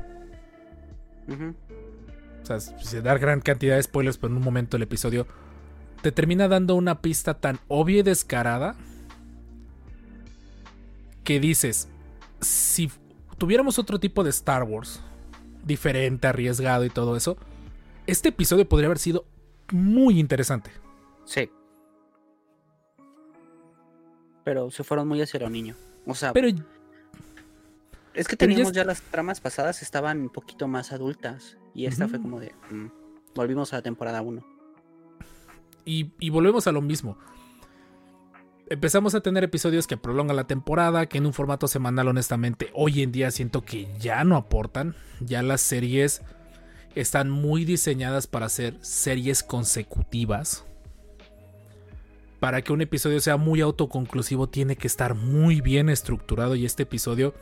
O sea, se da gran cantidad de spoilers, pero en un momento el episodio te termina dando una pista tan obvia y descarada que dices, si tuviéramos otro tipo de Star Wars, diferente, arriesgado y todo eso, este episodio podría haber sido muy interesante. Sí. Pero se fueron muy hacia lo niño. O sea, Pero es que ya teníamos ya las tramas pasadas estaban un poquito más adultas. Y esta fue como de. mm, volvimos a la temporada 1. Y, volvemos a lo mismo. Empezamos a tener episodios que prolongan la temporada, que en un formato semanal honestamente hoy en día siento que ya no aportan. Ya las series están muy diseñadas para ser series consecutivas. Para que un episodio sea muy autoconclusivo tiene que estar muy bien estructurado y este episodio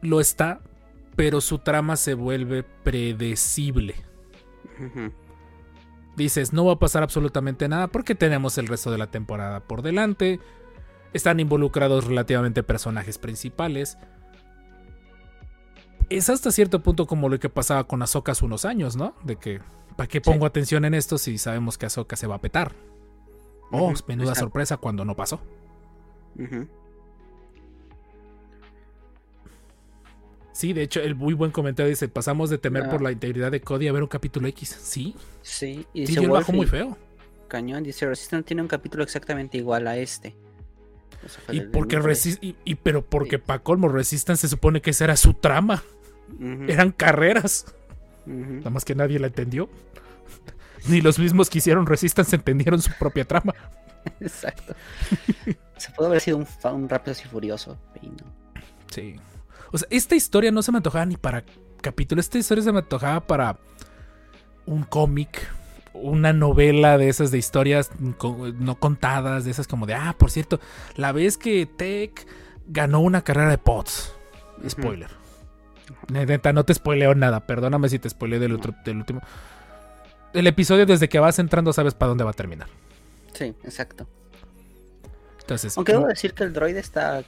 lo está, pero su trama se vuelve predecible. Dices, no va a pasar absolutamente nada porque tenemos el resto de la temporada por delante. Están involucrados relativamente personajes principales. Es hasta cierto punto como lo que pasaba con Ahsoka hace unos años, ¿no? De que, ¿para qué pongo atención en esto si sabemos que Ahsoka se va a petar? Oh, menuda exacto. sorpresa cuando no pasó. Sí, de hecho, el muy buen comentario dice, pasamos de temer Ah. por la integridad de Cody a ver un capítulo X. Sí, Sí, y sí, yo el bajo Wolfie, muy feo. Cañón, dice Resistance tiene un capítulo exactamente igual a este. O sea, fue Y porque Resist y, y- pero porque Sí. pa' colmo Resistance se supone que esa era su trama. Eran carreras. Nada más que nadie la entendió. Ni los mismos que hicieron Resistance entendieron su propia trama. Exacto. Se puede haber sido un, un rápido y furioso. no. Sí. O sea, esta historia no se me antojaba ni para capítulo. Esta historia se me antojaba para un cómic, una novela de esas de historias no contadas, de esas como de, ah, por cierto, la vez que Tech ganó una carrera de pods. Ujú. Spoiler. Neta, no te spoileo nada. Perdóname si te spoileo del, otro, del último. El episodio, desde que vas entrando, sabes para dónde va a terminar. Sí, exacto. Entonces, Aunque debo decir que el droide está.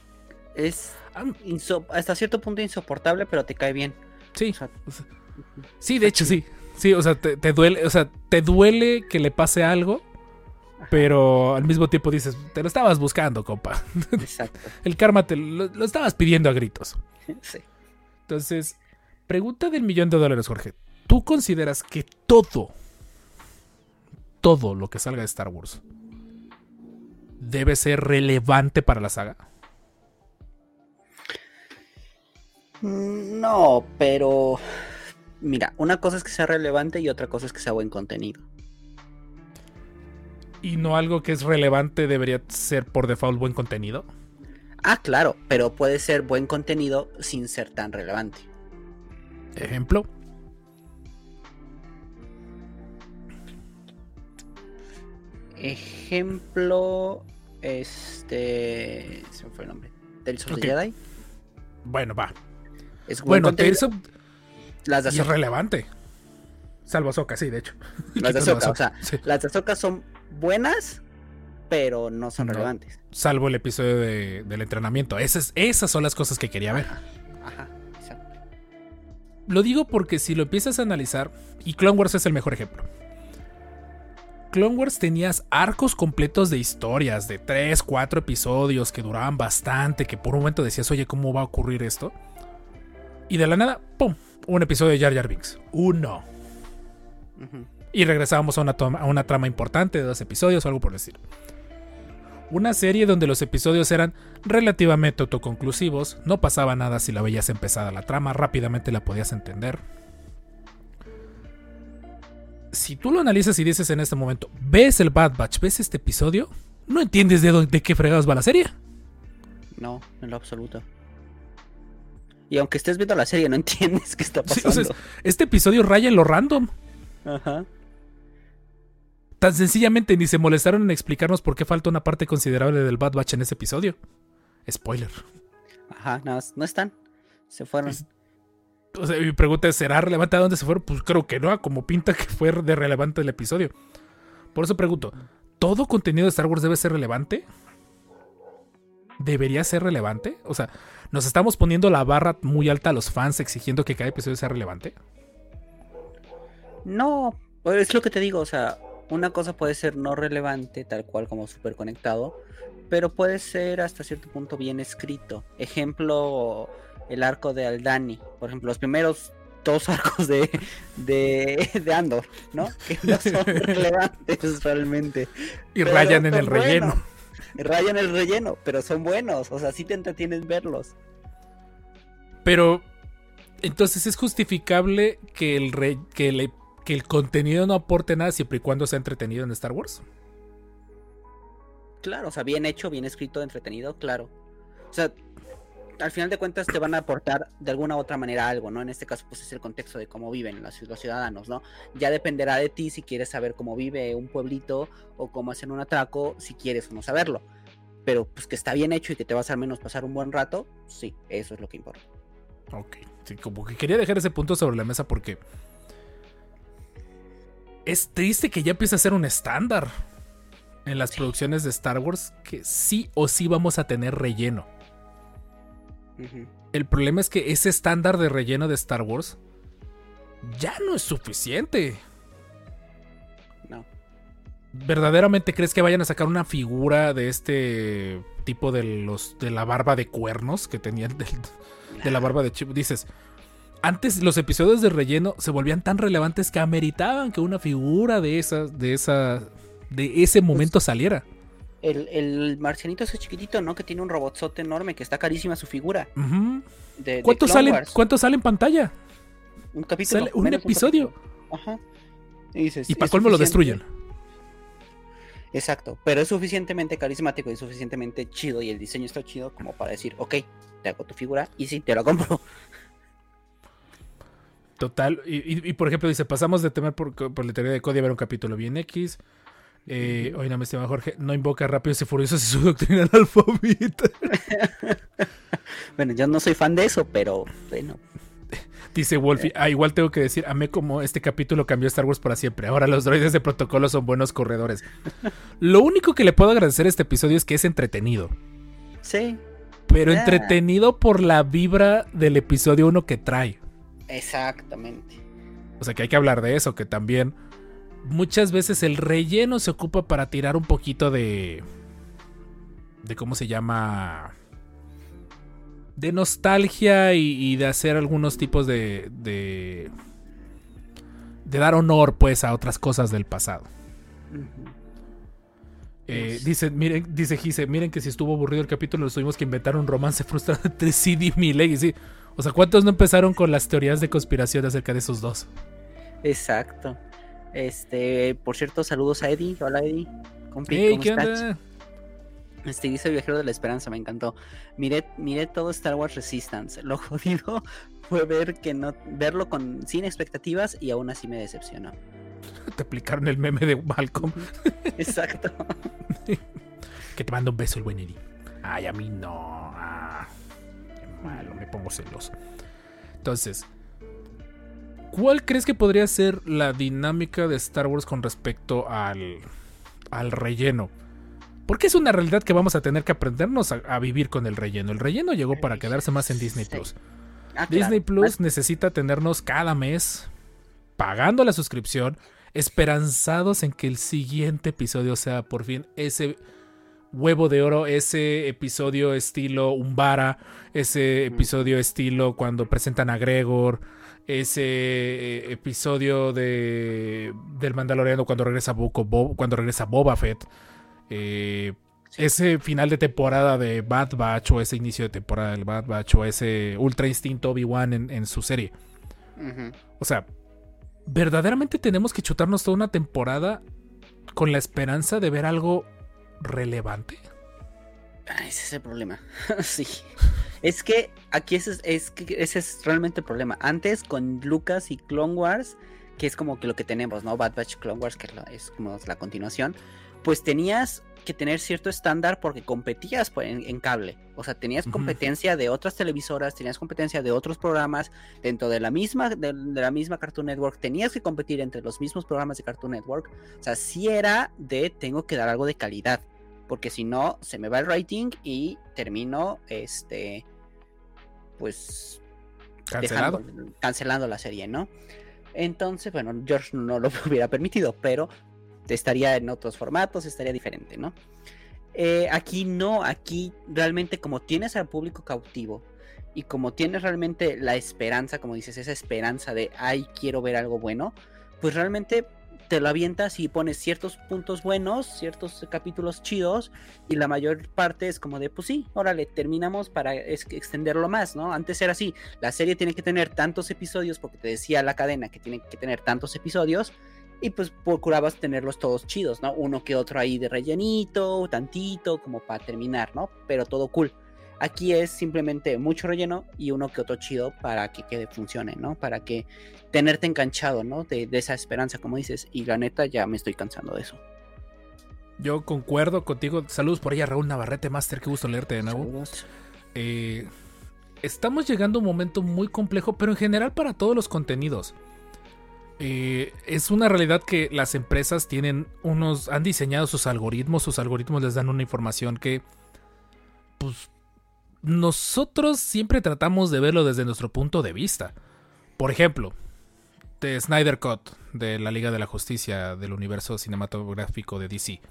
Es ah, hasta cierto punto insoportable, pero te cae bien. sí, O sea, o sea, sí, de hecho, sí. Sí, o sea, te, te duele, o sea, te duele que le pase algo, pero al mismo tiempo dices, te lo estabas buscando, compa. exacto. El karma te lo, lo estabas pidiendo a gritos. Sí. Entonces, pregunta del millón de dólares, Jorge. ¿Tú consideras que todo, todo lo que salga de Star Wars debe ser relevante para la saga? No, pero. Mira, una cosa es que sea relevante y otra cosa es que sea buen contenido. ¿Y no algo que es relevante debería ser por default buen contenido? Ah, claro, pero puede ser buen contenido sin ser tan relevante. Ejemplo. Ejemplo. Este. Se me fue el nombre. Del Sol Ok. de Jedi. Bueno, va. Es buen Bueno, Las de y es relevante. Salvo Ahsoka, sí, de hecho. Las de Ahsoka, o sea, Sí. las de Ahsoka son buenas, pero no son No. relevantes. Salvo el episodio de- del entrenamiento. Esas, esas son las cosas que quería ver. Ajá, exacto. Lo digo porque si lo empiezas a analizar, y Clone Wars es el mejor ejemplo. Clone Wars tenías arcos completos de historias, de 3, 4 episodios que duraban bastante, que por un momento decías, oye, ¿cómo va a ocurrir esto? Y de la nada, ¡pum! Un episodio de Jar Jar Binks. Uno. Y regresábamos a una, toma- a una trama importante de dos episodios o algo por decir. Una serie donde los episodios eran relativamente autoconclusivos, no pasaba nada si la veías empezada la trama, rápidamente la podías entender. Si tú lo analizas y dices en este momento, ves el Bad Batch, ves este episodio, no entiendes de, dónde, de qué fregados va la serie. No, en lo absoluto. Y aunque estés viendo la serie, no entiendes qué está Sí, o pasando. sea, este episodio raya en lo random. Ajá. Tan sencillamente ni se molestaron en explicarnos por qué falta una parte considerable del Bad Batch en ese episodio. Spoiler. Ajá, nada más, no están. Se fueron. Es- O sea, mi pregunta es, ¿será relevante a dónde se fueron? Pues creo que no, como pinta que fue de relevante el episodio. Por eso pregunto, ¿todo contenido de Star Wars debe ser relevante? ¿Debería ser relevante? O sea, ¿nos estamos poniendo la barra muy alta a los fans exigiendo que cada episodio sea relevante? No, pues, es lo que te digo, o sea, una cosa puede ser no relevante, tal cual como súper conectado, pero puede ser hasta cierto punto bien escrito. Ejemplo, el arco de Aldani, por ejemplo, los primeros dos arcos de, de, de Andor, ¿no? Que no son relevantes realmente. Y pero rayan en el relleno. Rayan el relleno, pero son buenos, o sea, sí te entretienes verlos. Pero, entonces es justificable que el, re- que, le- que el contenido no aporte nada siempre y cuando sea entretenido en Star Wars. Claro, o sea, bien hecho, bien escrito, entretenido, claro. O sea, al final de cuentas te van a aportar de alguna u otra manera algo, ¿no? En este caso, pues es el contexto de cómo viven los, los ciudadanos, ¿no? Ya dependerá de ti si quieres saber cómo vive un pueblito o cómo hacen un atraco, si quieres o no saberlo. Pero pues que está bien hecho y que te vas al menos pasar un buen rato, sí, eso es lo que importa. Ok, sí, como que quería dejar ese punto sobre la mesa porque es triste que ya empiece a ser un estándar en las producciones de Star Wars que sí o sí vamos a tener relleno. El problema es que ese estándar de relleno de Star Wars ya no es suficiente. No. ¿Verdaderamente crees que vayan a sacar una figura de este tipo de los de la barba de cuernos que tenían del- de la barba de Chip? Dices, antes los episodios de relleno se volvían tan relevantes que ameritaban que una figura de esa de esa de ese momento saliera. El, el marcianito ese chiquitito, ¿no? Que tiene un robotzote enorme, que está carísima su figura. De ¿Cuánto sale cuánto sale en pantalla? Un capítulo. Sale un episodio. capítulo. Ajá. Y, dices, Y para colmo lo destruyen. Exacto, pero es suficientemente carismático y suficientemente chido y el diseño está chido como para decir, ok, te hago tu figura y sí, te la compro. Total. Y, y- y, por ejemplo, dice, pasamos de temer por, por la teoría de Cody a ver un capítulo bien X. Eh, Hoy no me estima Jorge, no invoca rápidos y furiosos y su doctrina analfabeta. Bueno, yo no soy fan de eso, pero bueno, Dice Wolfie, ah, igual tengo que decir, amé como este capítulo cambió Star Wars para siempre. Ahora los droides de protocolo son buenos corredores. Lo único que le puedo agradecer a este episodio es que es entretenido. Sí, Pero Ah. entretenido por la vibra del episodio 1 que trae. exactamente. O sea que hay que hablar de eso, que también muchas veces el relleno se ocupa para tirar un poquito de... de cómo se llama... de nostalgia y, y de hacer algunos tipos de, de... de dar honor pues a otras cosas del pasado. Eh, dice, miren, dice Gise, miren que si estuvo aburrido el capítulo, nos tuvimos que inventar un romance frustrado entre Sid y Miley. Sí. O sea, ¿cuántos no empezaron con las teorías de conspiración acerca de esos dos? Exacto. Este, por cierto, saludos a Eddie. Hola Eddie. Compi, Ey, ¿cómo ¿qué estás? onda? Este dice Viajero de la Esperanza, me encantó. Miré, miré todo Star Wars Resistance. Lo jodido fue ver que no, verlo con, sin expectativas y aún así me decepcionó. Te aplicaron el meme de Malcolm. Exacto. Que te manda un beso el buen Eddie. Ay, a mí no. Ah, qué malo, me pongo celoso. Entonces, ¿cuál crees que podría ser la dinámica de Star Wars con respecto al, al relleno? Porque es una realidad que vamos a tener que aprendernos a, a vivir con el relleno. El relleno llegó para quedarse más en Disney Sí. Plus. Ah, Disney claro. Plus necesita tenernos cada mes pagando la suscripción, esperanzados en que el siguiente episodio sea por fin ese huevo de oro, ese episodio estilo Umbara, ese episodio estilo cuando presentan a Gregor, ese eh, episodio de del Mandaloriano cuando regresa cuando regresa Boba Fett. eh, Sí. ese final de temporada de Bad Batch o ese inicio de temporada del Bad Batch o ese Ultra Instinto Obi-Wan en, en su serie. O sea, verdaderamente tenemos que chutarnos toda una temporada con la esperanza de ver algo relevante. Ah, ese es el problema. sí. Es que aquí ese es, es que ese es realmente el problema. Antes con Lucas y Clone Wars, que es como que lo que tenemos, ¿no? Bad Batch Clone Wars, que es, la- es como la continuación, pues tenías que tener cierto estándar porque competías pues, en, en cable. O sea, tenías competencia de otras televisoras, tenías competencia de otros programas dentro de la misma de, de la misma Cartoon Network, tenías que competir entre los mismos programas de Cartoon Network. O sea, sí era de tengo que dar algo de calidad porque si no se me va el rating y termino este pues Cancelado. dejando- cancelando la serie, ¿no? Entonces, bueno, George no lo hubiera permitido, pero estaría en otros formatos, estaría diferente, ¿no? Eh, aquí no, aquí realmente como tienes al público cautivo y como tienes realmente la esperanza, como dices, esa esperanza de, ay, quiero ver algo bueno, pues realmente te lo avientas y pones ciertos puntos buenos, ciertos capítulos chidos y la mayor parte es como de, pues sí, órale, terminamos para extenderlo más, ¿no? Antes era así, la serie tiene que tener tantos episodios porque te decía la cadena que tiene que tener tantos episodios y pues procurabas tenerlos todos chidos, ¿no? Uno que otro ahí de rellenito, tantito, como para terminar, ¿no? Pero todo cool. Aquí es simplemente mucho relleno y uno que otro chido para que quede funcione, ¿no? Para que tenerte enganchado, ¿no? De, de esa esperanza, como dices. Y la neta ya me estoy cansando de eso. Yo concuerdo contigo. Saludos por ella, Raúl Navarrete, Master. Qué gusto leerte de nuevo. Saludos. Eh, estamos llegando a un momento muy complejo, pero en general para todos los contenidos. Eh, es una realidad que las empresas tienen unos. han diseñado sus algoritmos. Sus algoritmos les dan una información que. Pues. Nosotros siempre tratamos de verlo desde nuestro punto de vista. Por ejemplo, de Snyder Cut, de la Liga de la Justicia del universo cinematográfico de DC.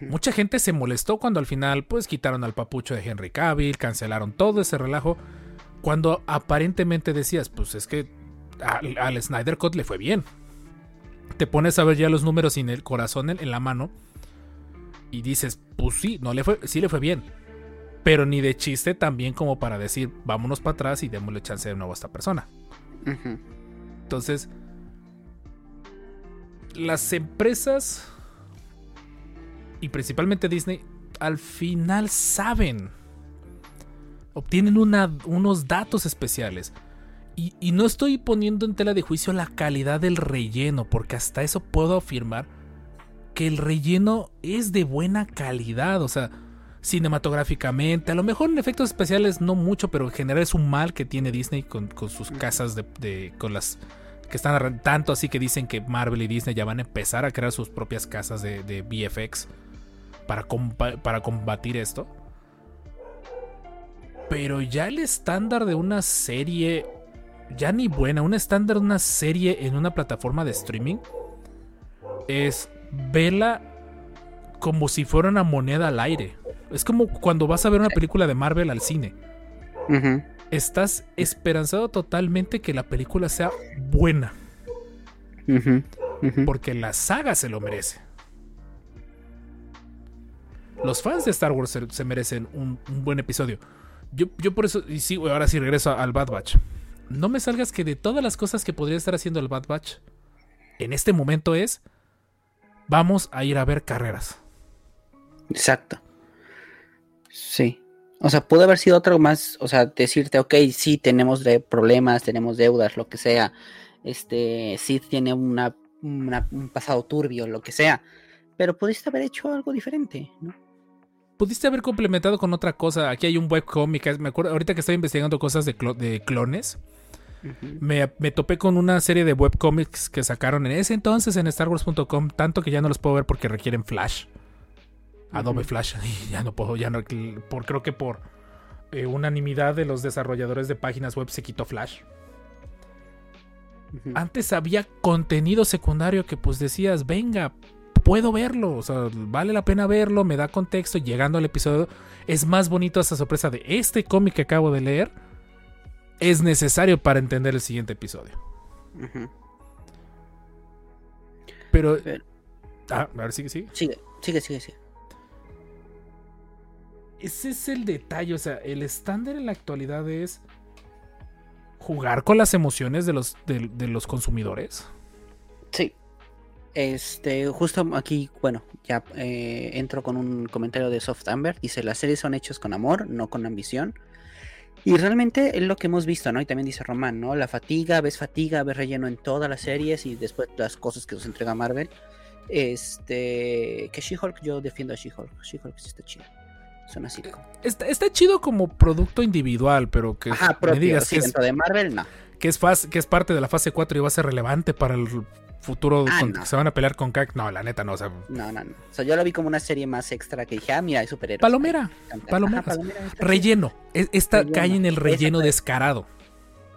Mucha gente se molestó cuando al final pues quitaron al papucho de Henry Cavill, cancelaron todo ese relajo, cuando aparentemente decías, pues es que al, al Snyder Cut le fue bien. Te pones a ver ya los números sin el corazón en, en la mano y dices, pues sí, no le fue, sí le fue bien. Pero ni de chiste tan bien como para decir, vámonos para atrás y démosle chance de nuevo a esta persona. Entonces, las empresas y principalmente Disney al final saben, obtienen una- unos datos especiales. Y, y no estoy poniendo en tela de juicio la calidad del relleno, porque hasta eso puedo afirmar que el relleno es de buena calidad. O sea, cinematográficamente, a lo mejor en efectos especiales no mucho, pero en general es un mal que tiene Disney con, con sus casas de, de- con las que están tanto así que dicen que Marvel y Disney ya van a empezar a crear sus propias casas de, de VFX para, compa- para combatir esto. Pero ya el estándar de una serie, ya ni buena, un estándar de una serie en una plataforma de streaming es vela como si fuera una moneda al aire. Es como cuando vas a ver una película de Marvel al cine. Estás esperanzado totalmente que la película sea buena, porque la saga se lo merece. Los fans de Star Wars se, se merecen un, un buen episodio. Yo, yo por eso, y sí, ahora sí regreso al Bad Batch. No me salgas que de todas las cosas que podría estar haciendo el Bad Batch, en este momento es, vamos a ir a ver carreras. Exacto. Sí. O sea, pudo haber sido otro más, o sea, decirte, ok, sí, tenemos de problemas, tenemos deudas, lo que sea. Este, sí tiene una, una- un pasado turbio, lo que sea. Pero pudiste haber hecho algo diferente, ¿no? Pudiste haber complementado con otra cosa. Aquí hay un webcómic. Me acuerdo, ahorita que estoy investigando cosas de, de clones, me, me topé con una serie de webcómics que sacaron en ese entonces en StarWars.com, tanto que ya no los puedo ver porque requieren Flash. Adobe. Flash. Y ya no puedo, ya no. Por, creo que por eh, unanimidad de los desarrolladores de páginas web se quitó Flash. Antes había contenido secundario que pues decías, venga, puedo verlo, o sea, vale la pena verlo, me da contexto, llegando al episodio, es más bonito esa sorpresa de este cómic que acabo de leer, es necesario para entender el siguiente episodio. Pero... Pero- Ah, a ver, sigue, sigue. Sigue, sigue, sigue, sigue. Ese es el detalle, o sea, el estándar en la actualidad es jugar con las emociones de los, de, los consumidores. Sí. Este, justo aquí, bueno, ya eh, entro con un comentario de Soft Amber. Dice, las series son hechas con amor, no con ambición. Y realmente es lo que hemos visto, ¿no? Y también dice Román, ¿no? La fatiga, ves fatiga, ves relleno en todas las series y después las cosas que nos entrega Marvel. Este, que She-Hulk, yo defiendo a She-Hulk. She-Hulk sí está chida. Suena así. como- Está, está chido como producto individual, pero que Ajá, me propio, digas sí, que, es, de Marvel, no. que, es faz- que es parte de la fase 4 y va a ser relevante para el futuro Ah, con- no. que se van a pelear con Kang. No, la neta no, o sea, No, no, no. O sea, yo lo vi como una serie más extra que dije, ah, mira, hay superhéroes. palomera, palomera, relleno. Es- Esta Relleno. cae en el relleno Esa- descarado.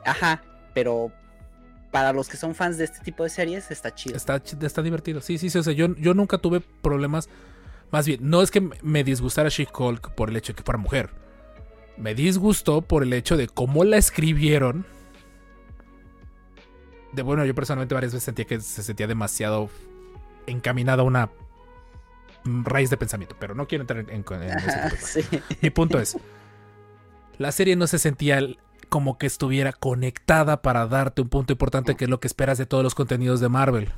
Ajá, pero para los que son fans de este tipo de series está chido. Está, está divertido. Sí, sí, sí. O sea, yo, yo nunca tuve problemas. Más bien, no es que me disgustara She-Hulk por el hecho de que fuera mujer. Me disgustó por el hecho de cómo la escribieron. De bueno, yo personalmente varias veces sentía que se sentía demasiado encaminada a una raíz de pensamiento. Pero no quiero entrar en, en- en ese Ajá, punto. sí. Mi punto es, la serie no se sentía como que estuviera conectada para darte un punto importante que es lo que esperas de todos los contenidos de Marvel.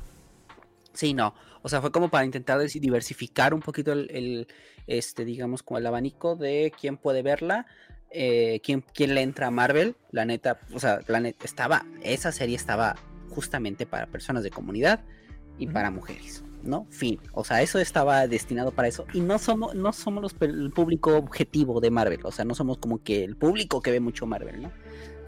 Sí, no. O sea, fue como para intentar diversificar un poquito el, el, este, digamos, como el abanico de quién puede verla, eh, quién, quién le entra a Marvel. La neta, o sea, la neta, estaba, esa serie estaba justamente para personas de comunidad y para mujeres, ¿no? Fin. O sea, eso estaba destinado para eso. Y no somos, no somos los el público objetivo de Marvel. O sea, no somos como que el público que ve mucho Marvel, ¿no?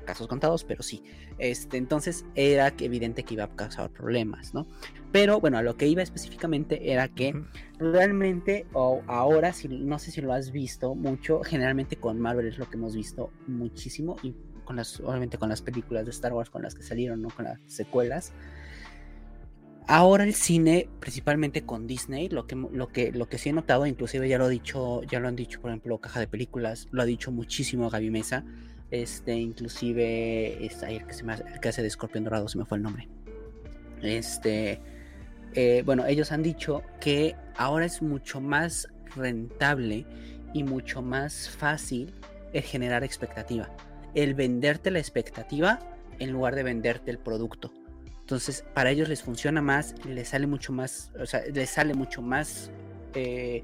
Casos contados, pero sí. Este, entonces era evidente que iba a causar problemas, ¿no? Pero bueno, a lo que iba específicamente era que realmente, o ahora, si, no sé si lo has visto mucho, generalmente con Marvel es lo que hemos visto muchísimo y con las, obviamente con las películas de Star Wars con las que salieron, ¿no? Con las secuelas. Ahora el cine, principalmente con Disney, lo que, lo que, lo que sí he notado, inclusive ya lo he dicho, ya lo han dicho, por ejemplo, Caja de Películas, lo ha dicho muchísimo Gaby Mesa, este, inclusive, es ahí el que, se hace, que hace de Escorpión Dorado, se me fue el nombre. Este, eh, bueno, ellos han dicho que ahora es mucho más rentable y mucho más fácil el generar expectativa. El venderte la expectativa en lugar de venderte el producto. Entonces, para ellos les funciona más, les sale mucho más, o sea, les sale mucho más eh,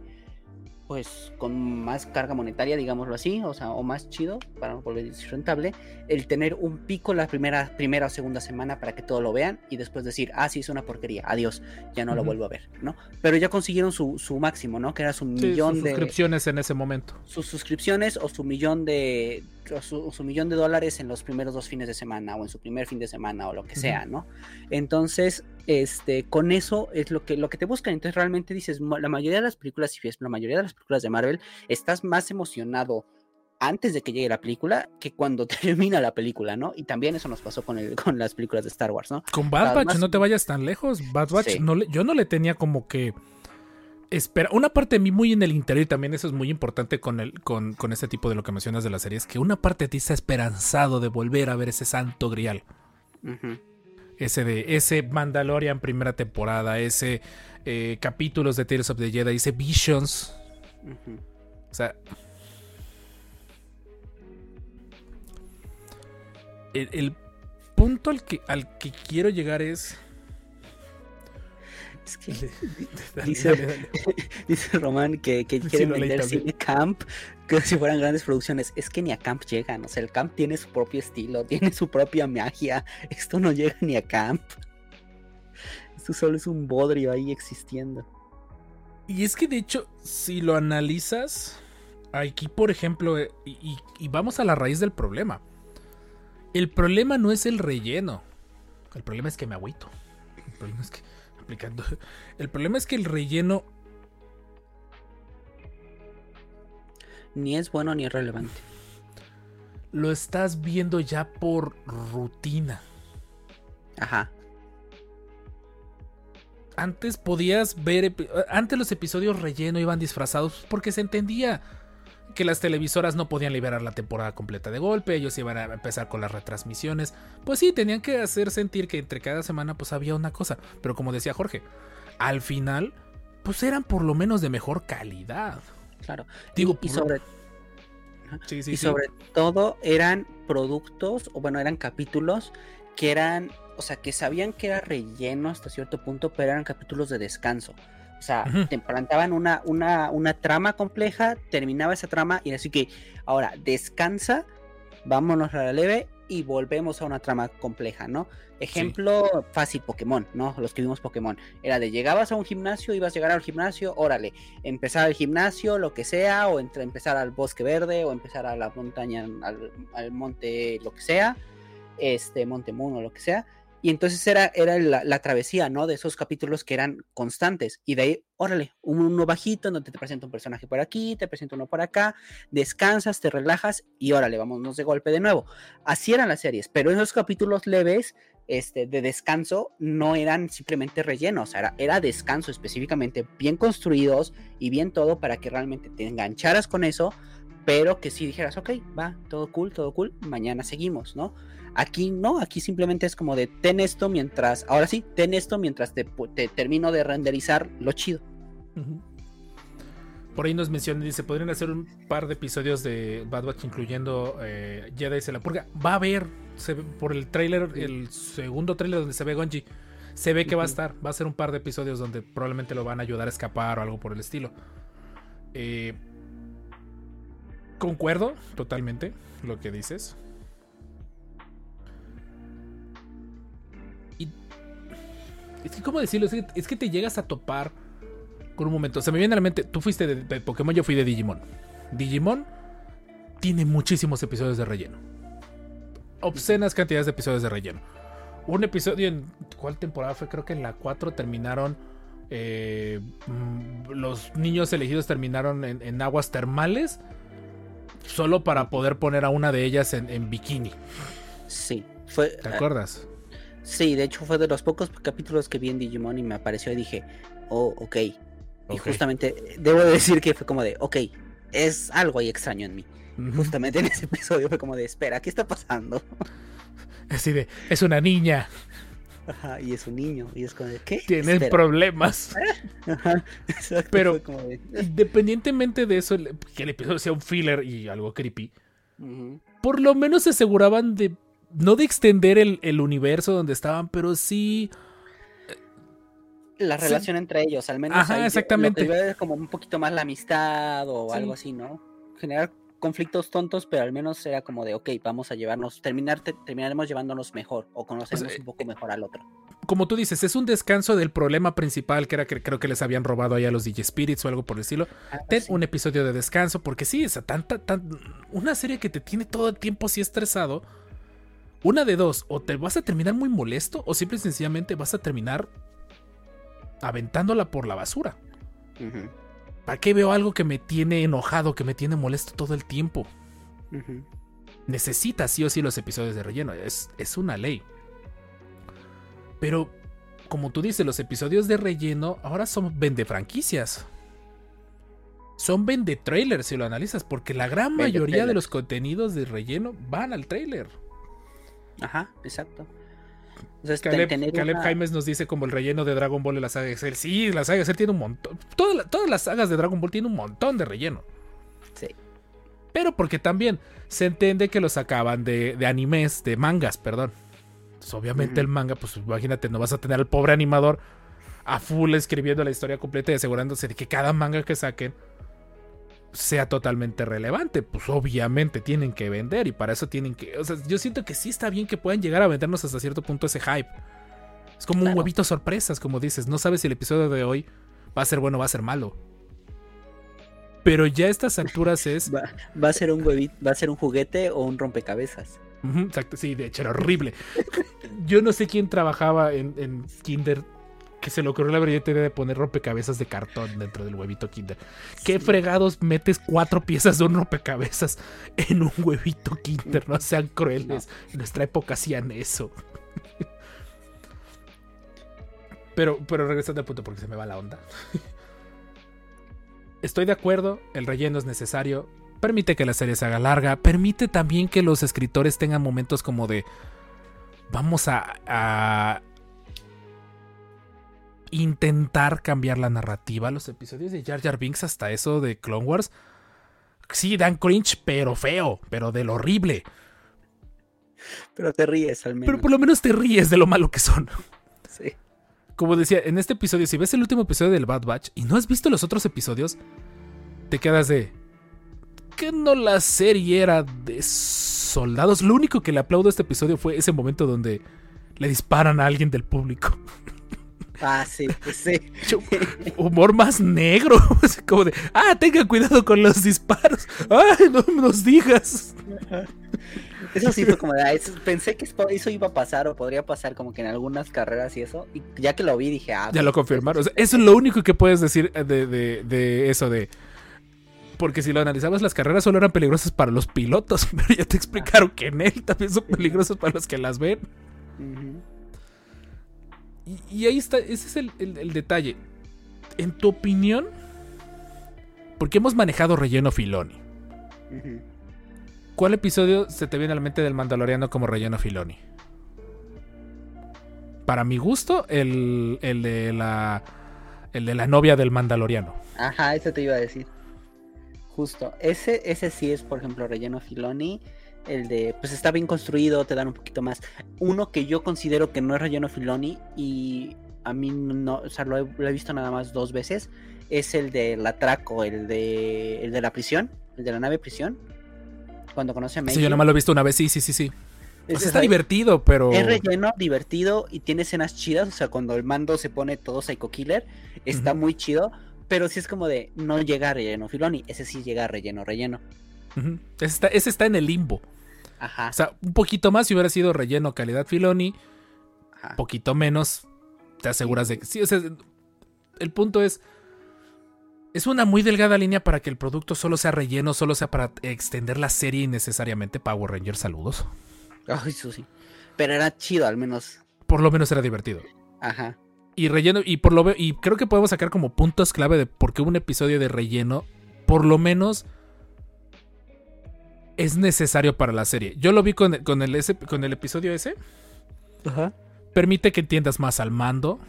pues con más carga monetaria, digámoslo así, o sea, o más chido, para volver a decir rentable, el tener un pico la primera, primera o segunda semana para que todo lo vean y después decir, ah, sí, es una porquería, adiós, ya no lo vuelvo a ver, ¿no? Pero ya consiguieron su, su máximo, ¿no? Que era su Sí, millón sus de suscripciones en ese momento. sus suscripciones o su millón de su, su millón de dólares en los primeros dos fines de semana o en su primer fin de semana o lo que sea, ¿no? Entonces, este, con eso es lo que, lo que te buscan. Entonces, realmente dices, "Ma- la mayoría de las películas, si ves la mayoría de las películas de Marvel, estás más emocionado antes de que llegue la película que cuando termina la película, ¿no? Y también eso nos pasó con, el, con las películas de Star Wars, ¿no? Con Bad Batch no te vayas tan lejos. Bad Batch Sí. no le- yo no le tenía como que espera. Una parte de mí muy en el interior y también eso es muy importante con el con, con este tipo de lo que mencionas de la serie es que una parte de ti está esperanzado de volver a ver ese santo grial. Ese de ese Mandalorian primera temporada, ese eh, capítulos de Tales of the Jedi, ese Visions. O sea. El, el punto al que, al que quiero llegar es. Es que Dice- dale, dale. Dice Román que, que quieren vender cine camp como si fueran grandes producciones. Es que ni a camp llegan. O sea, el camp tiene su propio estilo, tiene su propia magia. Esto no llega ni a camp. Esto solo es un bodrio ahí existiendo. Y es que de hecho, si lo analizas, aquí por ejemplo, eh, y, y- y vamos a la raíz del problema. El problema no es el relleno. El problema es que me agüito. El problema es que. El problema es que el relleno Ni es bueno ni es relevante. lo estás viendo ya por rutina. Ajá. Antes podías ver. Antes los episodios relleno iban disfrazados porque se entendía que las televisoras no podían liberar la temporada completa de golpe. Ellos iban a empezar con las retransmisiones. Pues sí, tenían que hacer sentir que entre cada semana pues había una cosa. Pero como decía Jorge, al final pues eran por lo menos de mejor calidad. Claro. Digo, y, sobre, Sí, sí, y sí. sobre todo eran productos, o bueno, eran capítulos que eran, o sea, que sabían que era relleno hasta cierto punto, pero eran capítulos de descanso. O sea, te plantaban una, una, una trama compleja, terminaba esa trama y así que ahora descansa, vámonos a la leve y volvemos a una trama compleja, ¿no? Ejemplo fácil, Pokémon, ¿no? Los que vimos Pokémon. Era de llegabas a un gimnasio, ibas a llegar al gimnasio, órale, empezar el gimnasio, lo que sea, o entre, empezar al bosque verde, o empezar a la montaña, al, al monte, lo que sea, este, Monte Moon o lo que sea. Y entonces era, era la, travesía, ¿no? De esos capítulos que eran constantes. Y de ahí, órale, un- uno bajito donde te presenta un personaje por aquí, te presenta uno por acá, descansas, te relajas y órale, vámonos de golpe de nuevo. Así eran las series, pero esos capítulos leves este, de descanso no eran simplemente rellenos, era, era descanso específicamente bien construidos y bien todo para que realmente te engancharas con eso, pero que sí dijeras, ok, va, todo cool, todo cool, mañana seguimos, ¿no? Aquí no, aquí simplemente es como de ten esto mientras, ahora sí, ten esto mientras te, termino de renderizar lo chido. Por ahí nos menciona, dice, podrían hacer un par de episodios de Bad Batch incluyendo eh, Jedi se la purga. Va a haber, se por el tráiler, el segundo tráiler donde se ve Gonji, se ve que va a estar, va a ser un par de episodios donde probablemente lo van a ayudar a escapar o algo por el estilo. Eh, concuerdo totalmente lo que dices. Es que, ¿cómo decirlo? Es que, es que te llegas a topar con un momento. Se me viene a la mente, tú fuiste de, de Pokémon, yo fui de Digimon. Digimon tiene muchísimos episodios de relleno. Obscenas cantidades de episodios de relleno. Un episodio en. ¿Cuál temporada fue? Creo que en la 4 terminaron. eh, mm, los niños elegidos terminaron en, en aguas termales. Solo para poder poner a una de ellas en, en bikini. Sí, fue, ¿Te acuerdas? Sí, de hecho fue de los pocos capítulos que vi en Digimon y me apareció y dije, oh, ok. Y Ok. justamente debo de decir que fue como de, ok, es algo ahí extraño en mí. Justamente en ese episodio fue como de, espera, ¿qué está pasando? Así de, es una niña, Ajá, y es un niño, y es como de, ¿qué? tiene Espera. problemas. Ajá, exacto, Pero- como de, Independientemente de eso, que el episodio sea un filler y algo creepy, por lo menos se aseguraban de no de extender el, el universo donde estaban, pero sí eh, la Sí. relación entre ellos, al menos. Ajá, ahí exactamente. Lo que veo es como un poquito más la amistad o Sí. algo así, ¿no? Generar conflictos tontos, pero al menos era como de, ok, vamos a llevarnos, terminar, te- terminaremos llevándonos mejor o conocernos eh, un poco mejor al otro. Como tú dices, es un descanso del problema principal que era que creo que les habían robado ahí a los DJ Spirits o algo por el estilo. Ah, Ten sí. un episodio de descanso, porque sí, esa tanta, tan, una serie que te tiene todo el tiempo así estresado. Una de dos, o te vas a terminar muy molesto, o simple y sencillamente vas a terminar aventándola por la basura. ¿Para qué veo algo que me tiene enojado, que me tiene molesto todo el tiempo? ujú. necesita sí o sí los episodios de relleno. Es, es una ley. Pero, como tú dices, los episodios de relleno ahora son vende franquicias. Son vende trailers si lo analizas, porque la gran Vende mayoría de los contenidos de relleno van al trailer. Ajá, exacto. Entonces, Caleb, tener Caleb una- Jaimes nos dice como el relleno de Dragon Ball en la saga de Cell. Sí, la saga de Cell tiene un montón. Toda la- todas las sagas de Dragon Ball tienen un montón de relleno. Sí. Pero porque también se entiende que lo sacaban de, de animes, de mangas, perdón. Entonces, obviamente el manga, pues imagínate, no vas a tener al pobre animador a full escribiendo la historia completa y asegurándose de que cada manga que saquen sea totalmente relevante. Pues obviamente tienen que vender y para eso tienen que... O sea, yo siento que sí está bien que puedan llegar a vendernos hasta cierto punto ese hype. Es como un huevito sorpresas, como dices. No sabes si el episodio de hoy va a ser bueno o va a ser malo. Pero ya a estas alturas es... Va, va a ser un huevito, va a ser un juguete o un rompecabezas. Exacto, sí, de hecho era horrible. Yo no sé quién trabajaba en, en Kinder que se le ocurrió la brillante idea de poner rompecabezas de cartón dentro del huevito Kinder. ¿Qué fregados metes cuatro piezas de un rompecabezas en un huevito Kinder? No sean crueles. En nuestra época hacían eso. Pero, pero regresando al punto porque se me va la onda. Estoy de acuerdo, el relleno es necesario. Permite que la serie se haga larga. Permite también que los escritores tengan momentos como de. Vamos a. a intentar cambiar la narrativa. Los episodios de Jar Jar Binks, hasta eso de Clone Wars. Sí, dan cringe, pero feo, pero de lo horrible. Pero te ríes al menos. Pero por lo menos te ríes de lo malo que son. Sí. Como decía, en este episodio, si ves el último episodio del Bad Batch y no has visto los otros episodios, te quedas de. ¿Que no la serie era de soldados? Lo único que le aplaudo a este episodio fue ese momento donde le disparan a alguien del público. Ah, sí, pues sí. Humor más negro. Como de, ah, tenga cuidado con los disparos. Ay, no nos digas. Eso sí fue como de, ah, eso- pensé que eso iba a pasar o podría pasar como que en algunas carreras y eso. Y ya que lo vi dije, ah, Ya lo confirmaron. O sea, eso es lo único que puedes decir de, de- de eso de. Porque si lo analizabas, las carreras solo eran peligrosas para los pilotos. Pero ya te explicaron que en él también son peligrosas para los que las ven. Y, y ahí está, ese es el, el- el detalle. En tu opinión, ¿por qué hemos manejado relleno Filoni? ¿Cuál episodio se te viene a la mente del Mandaloriano como relleno Filoni? Para mi gusto, el, el de la. El de la novia del Mandaloriano. Ajá, eso te iba a decir. Justo. Ese, ese sí es, por ejemplo, relleno Filoni. El de, pues está bien construido, te dan un poquito más. Uno que yo considero que no es relleno Filoni y a mí no, o sea, lo he, lo he visto nada más dos veces, es el del atraco, el de, el de la prisión, el de la nave prisión. Cuando conoce a Sí, Meiji. yo nada más lo he visto una vez, sí, sí, sí, sí. O sea, está divertido, pero. Es relleno, divertido y tiene escenas chidas. O sea, cuando el mando se pone todo psycho killer, está muy chido. Pero sí es como de no llega a relleno Filoni. Ese sí llega a relleno, relleno. Ese, está, ese está en el limbo. Ajá. O sea, un poquito más si hubiera sido relleno calidad Filoni, ajá. poquito menos, te aseguras de que. Sí, o sea, el punto es. Es una muy delgada línea para que el producto solo sea relleno, solo sea para extender la serie innecesariamente. Power Rangers, saludos. Ay, eso sí. Pero era chido, al menos. Por lo menos era divertido. Ajá. Y relleno, y por lo y creo que podemos sacar como puntos clave de por qué un episodio de relleno, por lo menos, es necesario para la serie. Yo lo vi con, el- con, el, ese, con el episodio ese. Ajá. Permite que entiendas más al mando,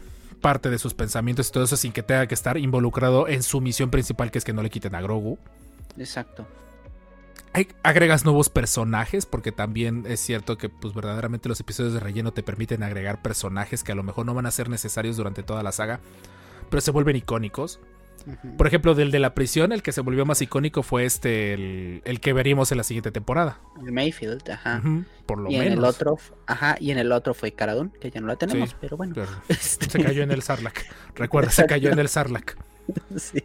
parte de sus pensamientos y todo eso sin que tenga que estar involucrado en su misión principal, que es que no le quiten a Grogu. Exacto. hay- agregas nuevos personajes, porque también es cierto que pues verdaderamente los episodios de relleno te permiten agregar personajes que a lo mejor no van a ser necesarios durante toda la saga, pero se vuelven icónicos. Por ejemplo, del de la prisión, el que se volvió más icónico fue este, el, el que veríamos en la siguiente temporada. El Mayfield, ajá. Por lo y menos. en el otro, ajá, y en el otro fue Caradón, que ya no la tenemos, Sí. pero bueno. Pero Este, Se cayó en el Sarlacc. Recuerda, se cayó en el Sarlacc. sí.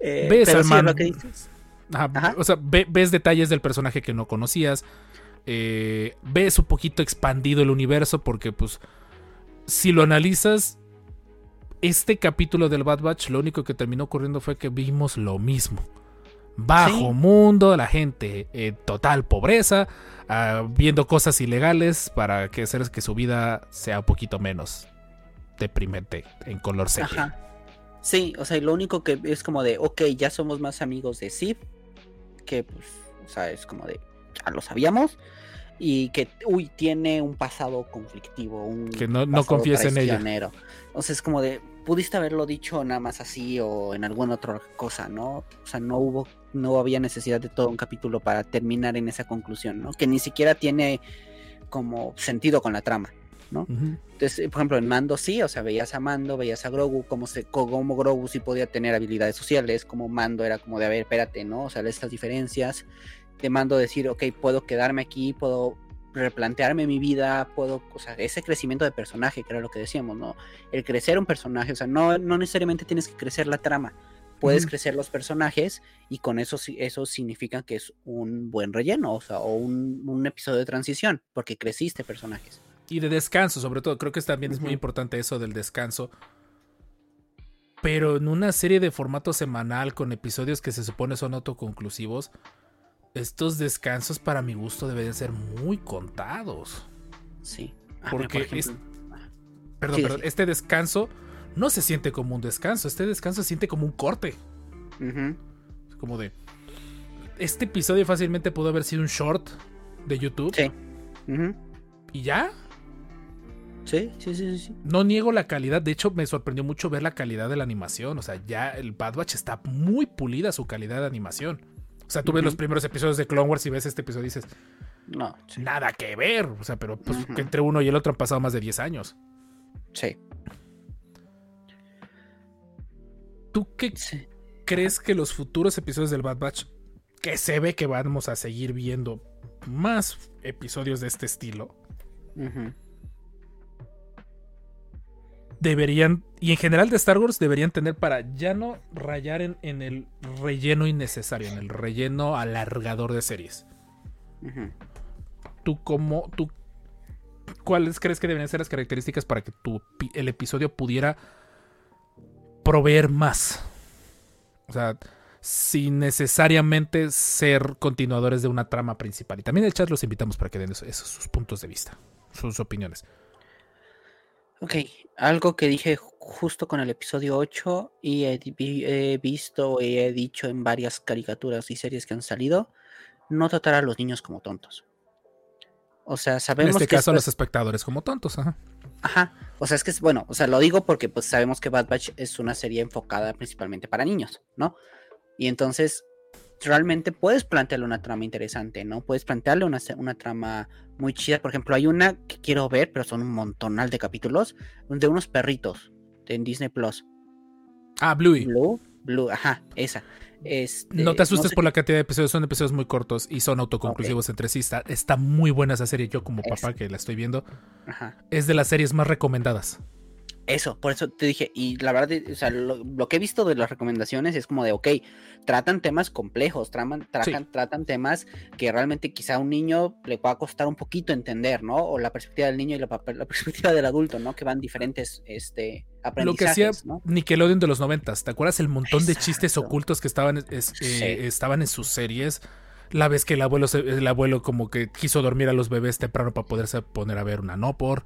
Eh, Ves pero al sí, man- lo que dices. Ajá, Ajá. O sea, ve- ves detalles del personaje que no conocías. eh, ves un poquito expandido el universo porque, pues, si lo analizas, este capítulo del Bad Batch, lo único que terminó ocurriendo fue que vimos lo mismo. Bajo Sí. mundo, la gente en total pobreza, ah, viendo cosas ilegales para que hacer que su vida sea un poquito menos deprimente en color sepia. Ajá. Sí, o sea, y lo único que es como de, ok, ya somos más amigos de Sif, que pues, o sea, es como de, ya lo sabíamos, y que, uy, tiene un pasado conflictivo, un Que no- no confíes en ella. sea, es como de, pudiste haberlo dicho nada más así o en alguna otra cosa, ¿no? O sea, no hubo, no había necesidad de todo un capítulo para terminar en esa conclusión, ¿no? Que ni siquiera tiene como sentido con la trama. Ujú. Entonces, eh, por ejemplo, en Mando sí, o sea, veías a Mando, veías a Grogu, como se, como Grogu sí podía tener habilidades sociales, como Mando era como de, a ver, espérate, ¿no? O sea, estas diferencias, de Mando decir, ok, puedo quedarme aquí, puedo replantearme mi vida, puedo, o sea, ese crecimiento de personaje, que era lo que decíamos, ¿no? El crecer un personaje, o sea, no, no necesariamente tienes que crecer la trama, puedes crecer los personajes y con eso, eso significa que es un buen relleno, o sea, o un, un episodio de transición, porque creciste personajes. Y de descanso, sobre todo. Creo que también es muy importante eso del descanso. Pero en una serie de formato semanal con episodios que se supone son autoconclusivos, estos descansos para mi gusto deben ser muy contados. Sí. Ah, Porque por es- ejemplo, Perdón, Sí, perdón, sí. este descanso no se siente como un descanso, este descanso se siente como un corte. Como de... Este episodio fácilmente pudo haber sido un short de YouTube Sí. y ya. Sí, sí, sí, sí, sí. No niego la calidad, de hecho me sorprendió mucho ver la calidad de la animación, o sea, ya el Bad Batch está muy pulida su calidad de animación. O sea, tú ves los primeros episodios de Clone Wars y ves este episodio y dices, No, sí. nada que ver, o sea, pero pues que entre uno y el otro han pasado más de 10 años. Sí. ¿Tú qué sí. crees que los futuros episodios del Bad Batch, que se ve que vamos a seguir viendo más episodios de este estilo, ujú, deberían, y en general de Star Wars, deberían tener para ya no rayar en, en el relleno innecesario, en el relleno alargador de series? ¿Tú cómo, tú, cuáles crees que deberían ser las características para que tu, el episodio pudiera proveer más? O sea, sin necesariamente ser continuadores de una trama principal. Y también en el chat los invitamos para que den esos, esos sus puntos de vista, sus opiniones. Ok, algo que dije justo con el episodio 8 y he, visto y he dicho en varias caricaturas y series que han salido, no tratar a los niños como tontos. O sea, En sabemos este que caso, los es- espectadores como tontos. Ajá. Ajá, o sea, es que es bueno, o sea, lo digo porque pues sabemos que Bad Batch es una serie enfocada principalmente para niños, ¿no? Y entonces, realmente puedes plantearle una trama interesante, ¿no? Puedes plantearle una, una trama muy chida. Por ejemplo, hay una que quiero ver, pero son un montonal de capítulos, de unos perritos en Disney Plus. Ah, Bluey. Blue, Blue, ajá, esa. Este, No te asustes sé- por la cantidad de episodios, son episodios muy cortos y son autoconclusivos entre sí. Está, está muy buena esa serie. Yo, como papá Es- que la estoy viendo, Ajá. es de las series más recomendadas. Eso, por eso te dije, y la verdad, o sea, lo, lo que he visto de las recomendaciones es como de, ok, tratan temas complejos, traman, tratan, tratan temas que realmente quizá a un niño le pueda costar un poquito entender, ¿no? O la perspectiva del niño y la, perspectiva del adulto, ¿no? Que van diferentes, este, Lo que hacía aprendizajes, ¿no? Nickelodeon de los noventas. ¿Te acuerdas el montón de chistes ocultos que estaban, es- Sí. eh, estaban en sus series? La vez que el abuelo, se- el abuelo como que quiso dormir a los bebés temprano para poderse poner a ver una no por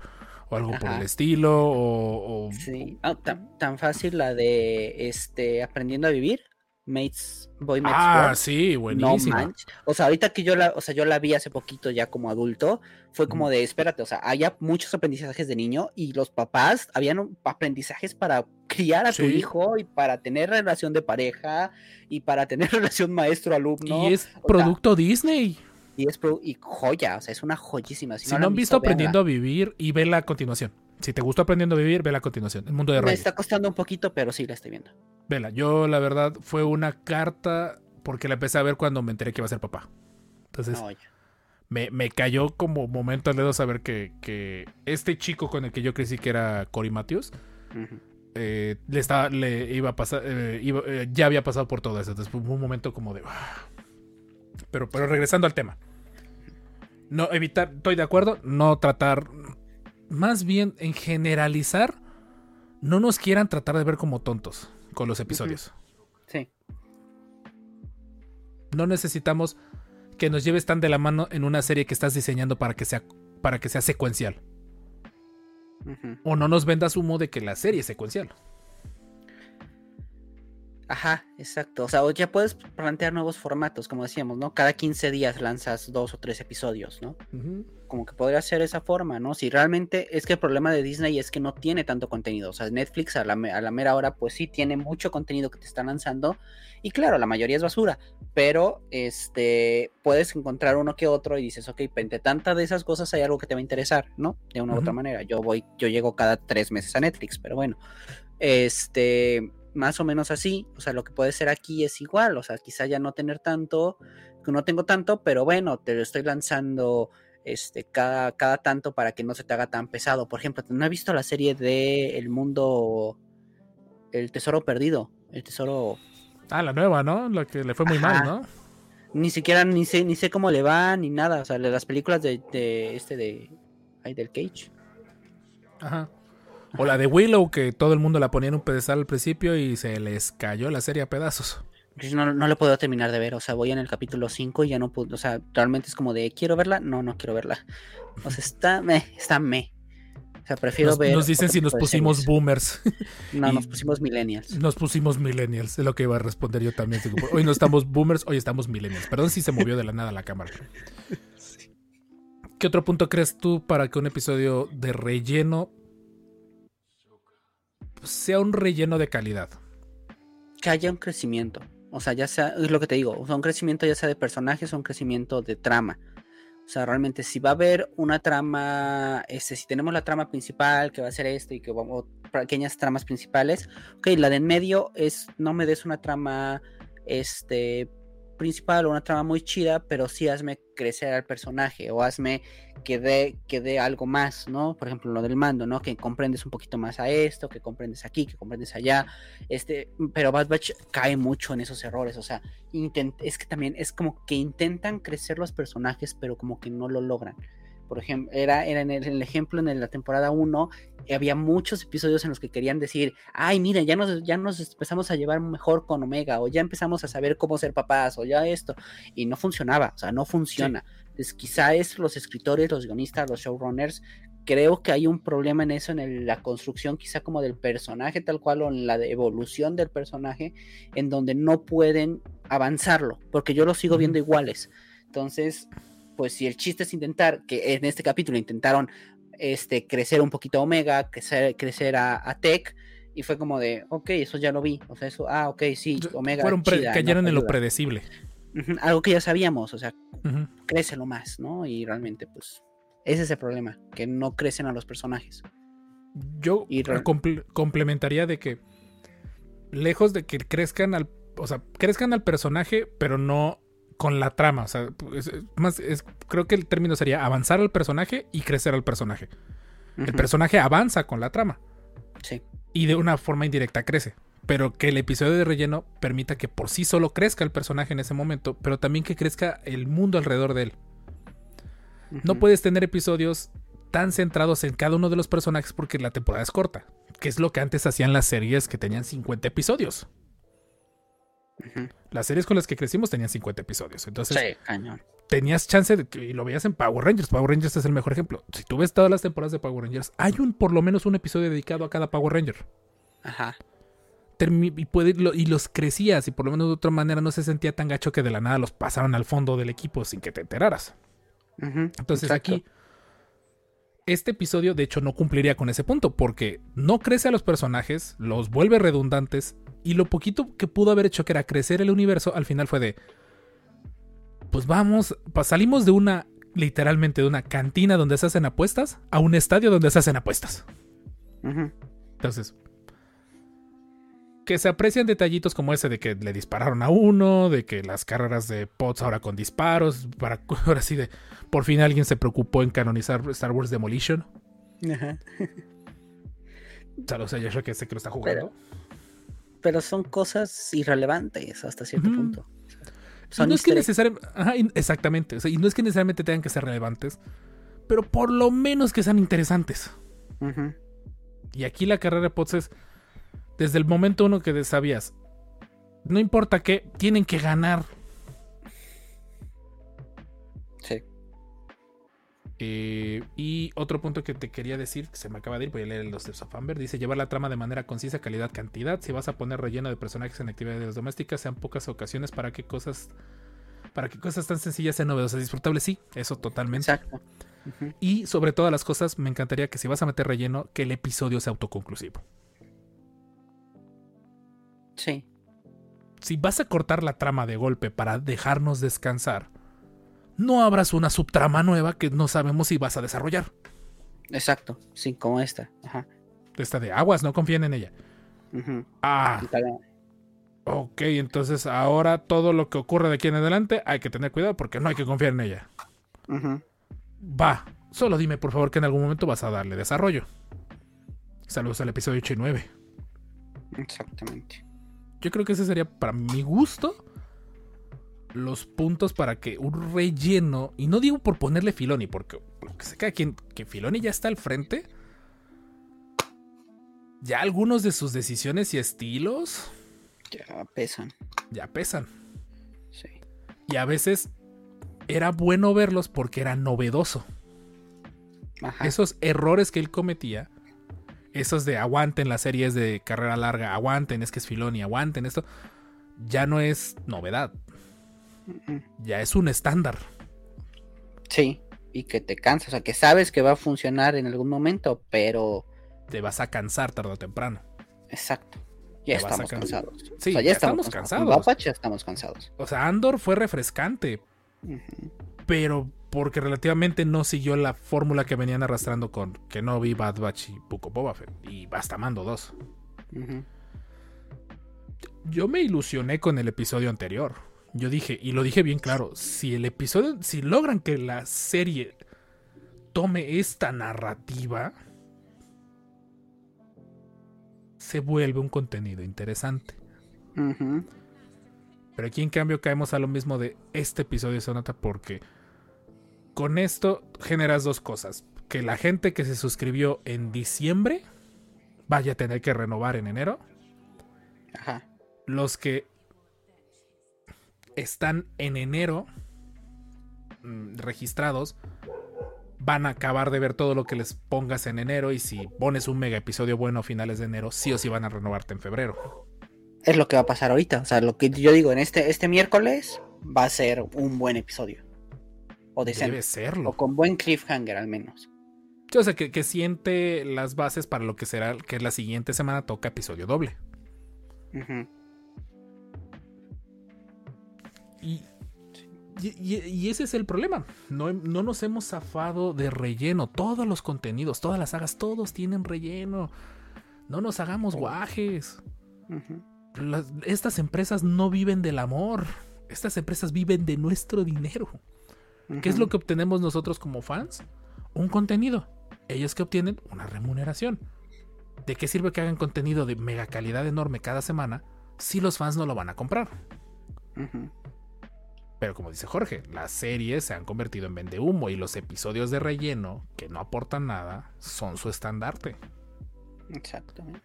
o algo por el estilo o, o- Sí, Ah, tan, tan fácil la de, este, aprendiendo a vivir, Mates Boy Meets Ah, World. sí, No. O sea, ahorita que yo la, o sea, yo la vi hace poquito ya como adulto, fue como de, espérate, o sea, había muchos aprendizajes de niño y los papás habían aprendizajes para criar a tu hijo y para tener relación de pareja y para tener relación maestro-alumno. y es producto Disney. Y es pro- y joya, o sea, es una joyísima. Si no, han visto Aprendiendo a Vivir y vela a continuación. Si te gustó Aprendiendo a Vivir, vela a continuación. El mundo de Me Ray. está costando un poquito, pero sí la estoy viendo. Vela. Yo, la verdad, fue una carta porque la empecé a ver cuando me enteré que iba a ser papá. Entonces, No, me, me cayó como momento al dedo saber que, que este chico con el que yo crecí, que era Cory Matthews, eh, le estaba, le iba a pasar, eh, iba- eh, ya había pasado por todo eso. Entonces fue un momento como de. "Ah". Pero, pero regresando al tema. No evitar, estoy de acuerdo, no tratar, más bien en generalizar, no nos quieran tratar de ver como tontos con los episodios. Sí. No necesitamos que nos lleves tan de la mano en una serie que estás diseñando para que sea, para que sea secuencial. O no nos vendas humo de que la serie es secuencial. Ajá, exacto. O sea, ya puedes plantear nuevos formatos, como decíamos, ¿no? Cada 15 días lanzas dos o tres episodios, ¿no? Como que podría ser esa forma, ¿no? Si realmente es que el problema de Disney es que no tiene tanto contenido. O sea, Netflix a la, a la mera hora, pues sí tiene mucho contenido que te están lanzando. Y claro, la mayoría es basura. Pero este puedes encontrar uno que otro y dices, ok, entre tantas de esas cosas hay algo que te va a interesar, ¿no? De una u otra manera. Yo voy, yo llego cada tres meses a Netflix, pero bueno. Este, más o menos así. O sea, lo que puede ser aquí es igual. O sea, quizá ya no tener tanto, que no tengo tanto, pero bueno, te lo estoy lanzando este, cada, cada tanto para que no se te haga tan pesado. Por ejemplo, no he visto la serie de El Mundo, El Tesoro Perdido, El Tesoro, Ah, la nueva, ¿no? La que le fue muy mal. ¿no? ni siquiera ni sé, ni sé cómo le va, ni nada. O sea, las películas de, de este de, ay, del Cage. Ajá. O la de Willow, que todo el mundo la ponía en un pedestal al principio y se les cayó la serie a pedazos. Pues No, no lo puedo terminar de ver, o sea, voy en el capítulo 5 y ya no puedo, o sea, realmente es como de, ¿quiero verla? No, no quiero verla. O sea, está me, está me. O sea, prefiero Nos, ver. nos dicen si nos pusimos boomers. No, nos pusimos millennials. Nos pusimos millennials. Es lo que iba a responder yo también. Hoy no estamos boomers, hoy estamos millennials. Perdón si se movió de la nada la cámara. ¿Qué otro punto crees tú para que un episodio de relleno sea un relleno de calidad? que haya un crecimiento. O sea, ya sea, es lo que te digo, o sea, un crecimiento ya sea de personajes o un crecimiento de trama. O sea, realmente si va a haber una trama, este, si tenemos la trama principal, que va a ser esto y que vamos, pequeñas tramas principales, ok, la de en medio es, no me des una trama, este, principal o una trama muy chida, pero sí hazme crecer al personaje o hazme que dé, que dé algo más, ¿no? Por ejemplo, lo del mando, ¿no? Que comprendes un poquito más a esto, que comprendes aquí, que comprendes allá, este, pero Bad Batch cae mucho en esos errores, o sea, intent- es que también es como que intentan crecer los personajes, pero como que no lo logran. Por ejemplo, era, era en el, el ejemplo en la temporada 1, había muchos episodios en los que querían decir, ay, mira, ya nos, ya nos empezamos a llevar mejor con Omega, o ya empezamos a saber cómo ser papás, o ya esto, y no funcionaba, o sea, no funciona. Entonces, quizá es los escritores, los guionistas, los showrunners, creo que hay un problema en eso, en el- la construcción quizá como del personaje tal cual, o en la de evolución del personaje, en donde no pueden avanzarlo, porque yo los sigo viendo iguales. Entonces, pues si el chiste es intentar, que en este capítulo intentaron este, crecer un poquito a Omega, crecer, crecer a, a Tech, y fue como de, ok, eso ya lo vi, o sea, eso, ah, ok, sí, Omega. Fueron chida, cayeron ¿no? en lo predecible. Algo que ya sabíamos, o sea, Ujú. crécelo más, ¿no? Y realmente, pues, ese es el problema, que no crecen a los personajes. Yo Y complementaría de que lejos de que crezcan al, o sea, crezcan al personaje, pero no con la trama. O sea, es- más, es- creo que el término sería avanzar al personaje y crecer al personaje. El personaje avanza con la trama Sí, y de una forma indirecta crece. Pero que el episodio de relleno permita que por sí solo crezca el personaje en ese momento, pero también que crezca el mundo alrededor de él. No puedes tener episodios tan centrados en cada uno de los personajes porque la temporada es corta, que es lo que antes hacían las series que tenían 50 episodios. Las series con las que crecimos tenían 50 episodios. Entonces Sí, cañón. tenías chance de que y lo veías en Power Rangers. Power Rangers es el mejor ejemplo. Si tú ves todas las temporadas de Power Rangers, hay un por lo menos un episodio dedicado a cada Power Ranger. Ajá. termi- y, puede- lo- y los crecías y por lo menos de otra manera no se sentía tan gacho que de la nada los pasaron al fondo del equipo sin que te enteraras. Entonces exacto. aquí, este episodio de hecho no cumpliría con ese punto porque no crece a los personajes, los vuelve redundantes y lo poquito que pudo haber hecho que era crecer el universo al final fue de, pues vamos, salimos de una, literalmente de una cantina donde se hacen apuestas a un estadio donde se hacen apuestas. Entonces, que se aprecian detallitos como ese de que le dispararon a uno, de que las carreras de pots ahora con disparos, para ahora sí de por fin alguien se preocupó en canonizar Star Wars Demolition. ajá. Saludos a Joshua que sé que lo está jugando. Pero son cosas irrelevantes hasta cierto punto. Y no es que necesariamente. exactamente. o sea, y no es que necesariamente tengan que ser relevantes. Pero por lo menos que sean interesantes. Y aquí la carrera de Potts es. Desde el momento uno que sabías. No importa qué, tienen que ganar. Eh, y otro punto que te quería decir, que se me acaba de ir, voy a leer los de Sofamber. Dice: llevar la trama de manera concisa, calidad, cantidad. Si vas a poner relleno de personajes en actividades domésticas, sean pocas ocasiones para que cosas. Para que cosas tan sencillas sean novedosas, disfrutables, sí, eso totalmente. Exacto. Y sobre todas las cosas, me encantaría que si vas a meter relleno, que el episodio sea autoconclusivo. Sí. Si vas a cortar la trama de golpe para dejarnos descansar, no abras una subtrama nueva que no sabemos si vas a desarrollar. Exacto. Sí, como esta. Ajá. Esta de aguas, no confíen en ella. Ah, ok, entonces ahora todo lo que ocurre de aquí en adelante hay que tener cuidado porque no hay que confiar en ella. Va, solo dime por favor que en algún momento vas a darle desarrollo. Saludos al episodio 8 y 9. Exactamente. Yo creo que ese sería para mi gusto los puntos para que un relleno, y no digo por ponerle Filoni, porque lo que se cada quien que Filoni ya está al frente. Ya algunos de sus decisiones y estilos Ya pesan. ya pesan. Sí. Y a veces era bueno verlos porque era novedoso. Ajá. Esos errores que él cometía, esos de aguanten las series de carrera larga, aguanten, es que es Filoni, aguanten esto, ya no es novedad. Ya es un estándar. Sí. Y que te cansas. O sea, que sabes que va a funcionar en algún momento, pero. Te vas a cansar tarde o temprano. Exacto. Ya estamos cansados. Sí, o sea, ya estamos cansados. Con Bad Batch ya estamos cansados. O sea, Andor fue refrescante, pero porque relativamente no siguió la fórmula que venían arrastrando con que no vi Bad Batch y Puko Boba Fett y hasta Mando 2. Ujú. Yo me ilusioné con el episodio anterior. Yo dije, y lo dije bien claro, si el episodio, si logran que la serie tome esta narrativa, se vuelve un contenido interesante. Pero aquí en cambio caemos a lo mismo de este episodio se nota porque con esto generas dos cosas. Que la gente que se suscribió en diciembre vaya a tener que renovar en enero. Ajá. los que están en enero mm, registrados van a acabar de ver todo lo que les pongas en enero y si pones un mega episodio bueno a finales de enero, sí o sí van a renovarte en febrero. Es lo que va a pasar ahorita. O sea, lo que yo digo, en este, este miércoles va a ser un buen episodio. O decente. Debe serlo. O con buen cliffhanger al menos. Sí, O sea, que, que siente las bases para lo que será, que la siguiente semana toca episodio doble. Y, y- y- y ese es el problema. No, no nos hemos zafado de relleno. Todos los contenidos, todas las sagas, todos tienen relleno. No nos hagamos guajes. Ujú. Las- estas empresas no viven del amor. Estas empresas viven de nuestro dinero. ¿Qué es lo que obtenemos nosotros como fans? Un contenido. Ellos que obtienen una remuneración. ¿De qué sirve que hagan contenido de mega calidad enorme cada semana si los fans no lo van a comprar? Pero como dice Jorge, las series se han convertido en vendehumo y los episodios de relleno, que no aportan nada, son su estandarte. Exactamente.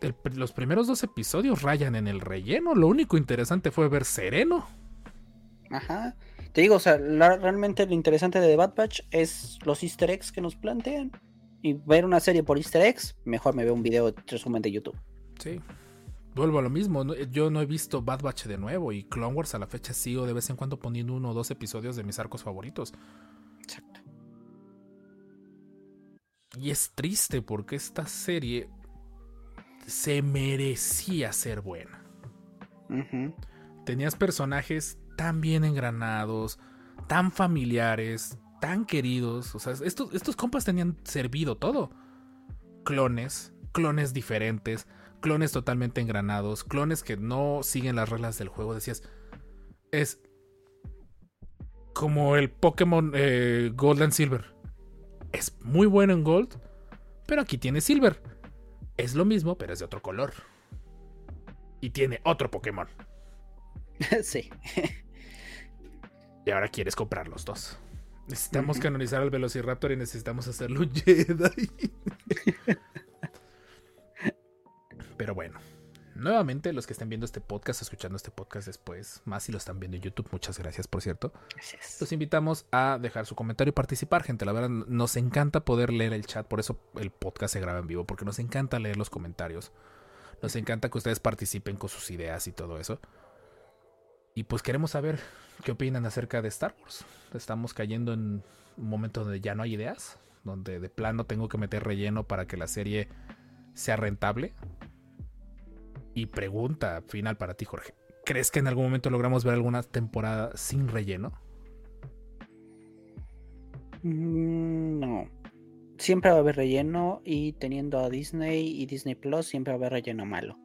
El- los primeros dos episodios rayan en el relleno. Lo único interesante fue ver Sereno. Ajá. Te digo, o sea, la- realmente lo interesante de The Bad Batch es los easter eggs que nos plantean. Y ver una serie por easter eggs, mejor me veo un video de resumen de YouTube. Sí. Vuelvo a lo mismo. no- Yo no he visto Bad Batch de nuevo y Clone Wars a la fecha sigo de vez en cuando poniendo uno o dos episodios de mis arcos favoritos. Exacto. Y es triste porque esta serie se merecía ser buena. Tenías personajes tan bien engranados, tan familiares, tan queridos. O sea, estos, estos compas tenían servido todo. Clones, clones diferentes, clones totalmente engranados, clones que no siguen las reglas del juego. Decías, es como el Pokémon eh, Gold and Silver. Es muy bueno en Gold, pero aquí tiene Silver. Es lo mismo, pero es de otro color. Y tiene otro Pokémon. sí. Y ahora quieres comprar los dos. Necesitamos canonizar al Velociraptor y necesitamos hacerlo Jedi. Pero bueno, nuevamente los que estén viendo este podcast, escuchando este podcast después, más si lo están viendo en YouTube, muchas gracias por cierto. Gracias. Los invitamos a dejar su comentario y participar, gente. La verdad, nos encanta poder leer el chat, por eso el podcast se graba en vivo, porque nos encanta leer los comentarios. Nos encanta que ustedes participen con sus ideas y todo eso. Y pues queremos saber qué opinan acerca de Star Wars. Estamos cayendo en un momento donde ya no hay ideas, donde de plano tengo que meter relleno para que la serie sea rentable. Y pregunta final para ti, Jorge. ¿Crees que en algún momento logramos ver alguna temporada sin relleno? Mm, No. Siempre va a haber relleno y teniendo a Disney y Disney Plus siempre va a haber relleno malo.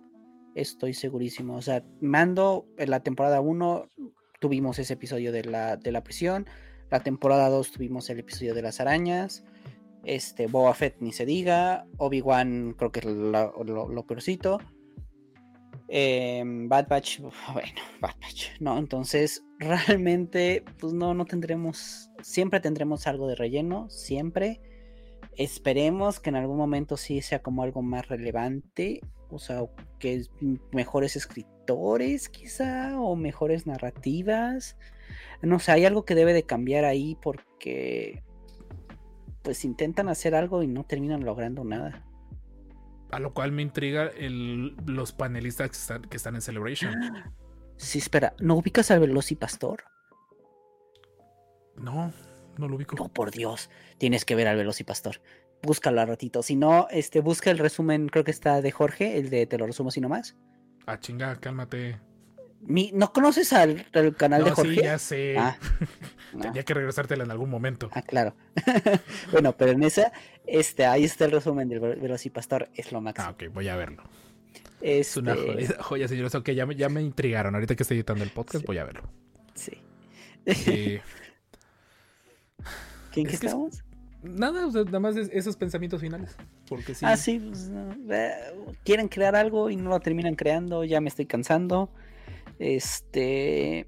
Estoy segurísimo. O sea, Mando en la temporada 1 tuvimos ese episodio de la, de la prisión. La temporada 2 tuvimos el episodio de las arañas. Este, Boba Fett ni se diga. Obi-Wan creo que es lo, lo- peorcito. Em, Bad Batch, bueno, Bad Batch, ¿no? Entonces, realmente, pues no, no tendremos, siempre tendremos algo de relleno, siempre. Esperemos que en algún momento sí sea como algo más relevante, o sea, que es- mejores escritores quizá, o mejores narrativas. No sé, hay algo que debe de cambiar ahí porque, pues intentan hacer algo y no terminan logrando nada. A lo cual me intriga el- los panelistas que están, que están en Celebration. Sí, espera, ¿no ubicas al Velocipastor? No, no lo ubico. No, por Dios, tienes que ver al Velocipastor. Búscalo a ratito. Si no, este, busca el resumen, creo que está de Jorge, el de Te lo resumo si no más. Ah, chinga, cálmate. Mi- ¿No conoces al, al canal de Jorge? sí, ya sé. Ah, no. Tenía que regresártela en algún momento. Ah, claro. bueno, pero en esa, este, ahí está el resumen del Ve- Velocipastor, es lo máximo. Ah, ok, voy a verlo. Es una Este, joya, joya, señores. Ok, ya me, ya me intrigaron. Ahorita que estoy editando el podcast, voy a verlo. Sí. ¿Quién es que que es- estamos? nada, o sea, nada más es- esos pensamientos finales. Porque sí. Ah, sí, pues, no, quieren crear algo y no lo terminan creando, ya me estoy cansando. Este,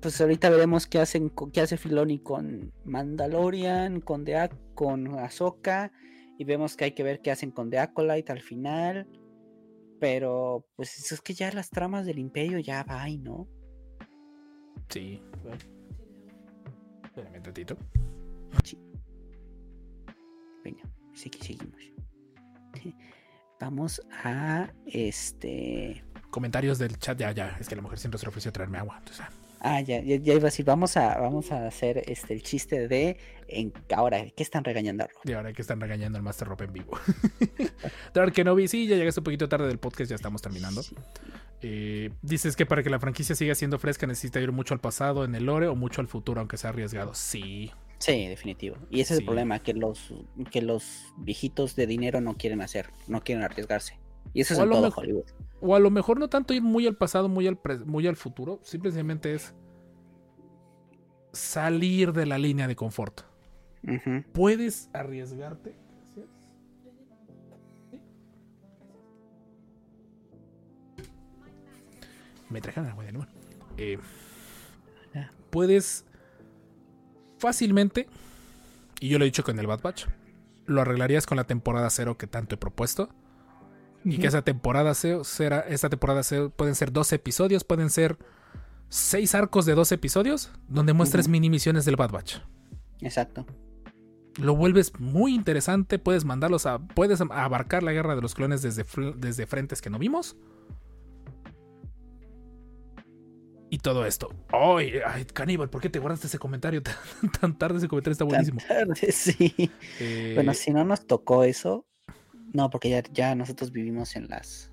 pues ahorita veremos qué hacen, qué hace Filoni con Mandalorian, con The con Ahsoka y vemos que hay que ver qué hacen con The Acolyte al final. Pero pues es que ya las tramas del Imperio ya va, ¿no? Sí. Espérame un tantito. Venga, sí que seguimos. Vamos a este. Comentarios del chat. Ya, ya. Es que la mujer siempre se ofreció traerme agua. Entonces, ah. Ya, ya, ya iba a decir, vamos a, vamos a hacer este el chiste de en ahora, ¿qué están regañando a Rob? Y ahora que están regañando al Master Rope en vivo. Dark Kenobi, sí, ya llegaste un poquito tarde del podcast, ya estamos terminando. Sí. Eh, dices que para que la franquicia siga siendo fresca necesita ir mucho al pasado en el lore o mucho al futuro, aunque sea arriesgado. Sí, Sí, definitivo. Y ese es el problema, que los, que los viejitos de dinero no quieren hacer, no quieren arriesgarse. Y eso es O en todo mejor- Hollywood. O a lo mejor no tanto ir muy al pasado, muy al, pre- muy al futuro, simplemente es salir de la línea de confort. Puedes arriesgarte. Sí. Me trajeron agua de limón. Eh, puedes fácilmente, y yo lo he dicho con el Bad Batch, lo arreglarías con la temporada cero que tanto he propuesto. Y que esa temporada cero será, esta temporada cero pueden ser 12 episodios, pueden ser 6 arcos de 12 episodios, donde muestres Ujú. mini misiones del Bad Batch. Exacto. lo vuelves muy interesante, puedes mandarlos a puedes abarcar la guerra de los clones desde, desde frentes que no vimos. Y todo esto. Ay, ay, Caníbal, ¿por qué te guardaste ese comentario tan, tan tarde? Ese comentario está buenísimo. Tan tarde, sí. Eh, Bueno, si no nos tocó eso, no, porque ya, ya nosotros vivimos en las.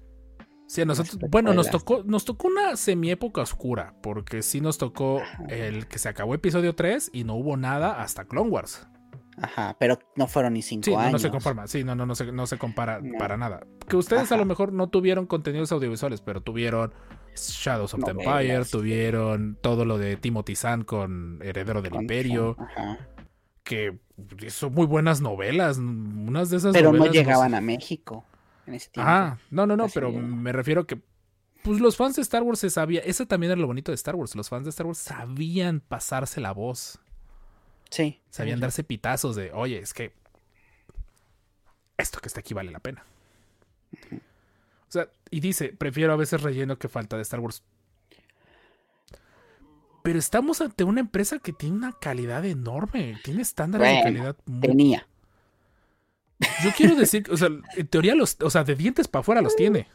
Sí, a nosotros, bueno, nos tocó, nos tocó una semiépoca oscura, porque sí nos tocó Ajá. el que se acabó episodio 3 y no hubo nada hasta Clone Wars. Ajá, pero no fueron ni cinco Sí, años. no se conforma, sí, no, no, no se, no se compara No. para nada. Que ustedes a lo mejor no tuvieron contenidos audiovisuales, pero tuvieron Shadows of the Empire, tuvieron todo lo de Timothy Zahn con Heredero del Con- Imperio, Ajá. que son muy buenas novelas, unas de esas Pero no llegaban a México en ese tiempo. Ajá, no, no, no, Así pero me refiero que pues los fans de Star Wars se sabían, eso también era lo bonito de Star Wars, los fans de Star Wars sabían pasarse la voz, Sí. sabían darse pitazos de, oye, es que esto que está aquí vale la pena. O sea, y dice, prefiero a veces relleno que falta de Star Wars. Pero estamos ante una empresa que tiene una calidad enorme, tiene estándares de calidad muy... Tenía. Yo quiero decir, o sea, en teoría los, o sea, de dientes para afuera los tiene.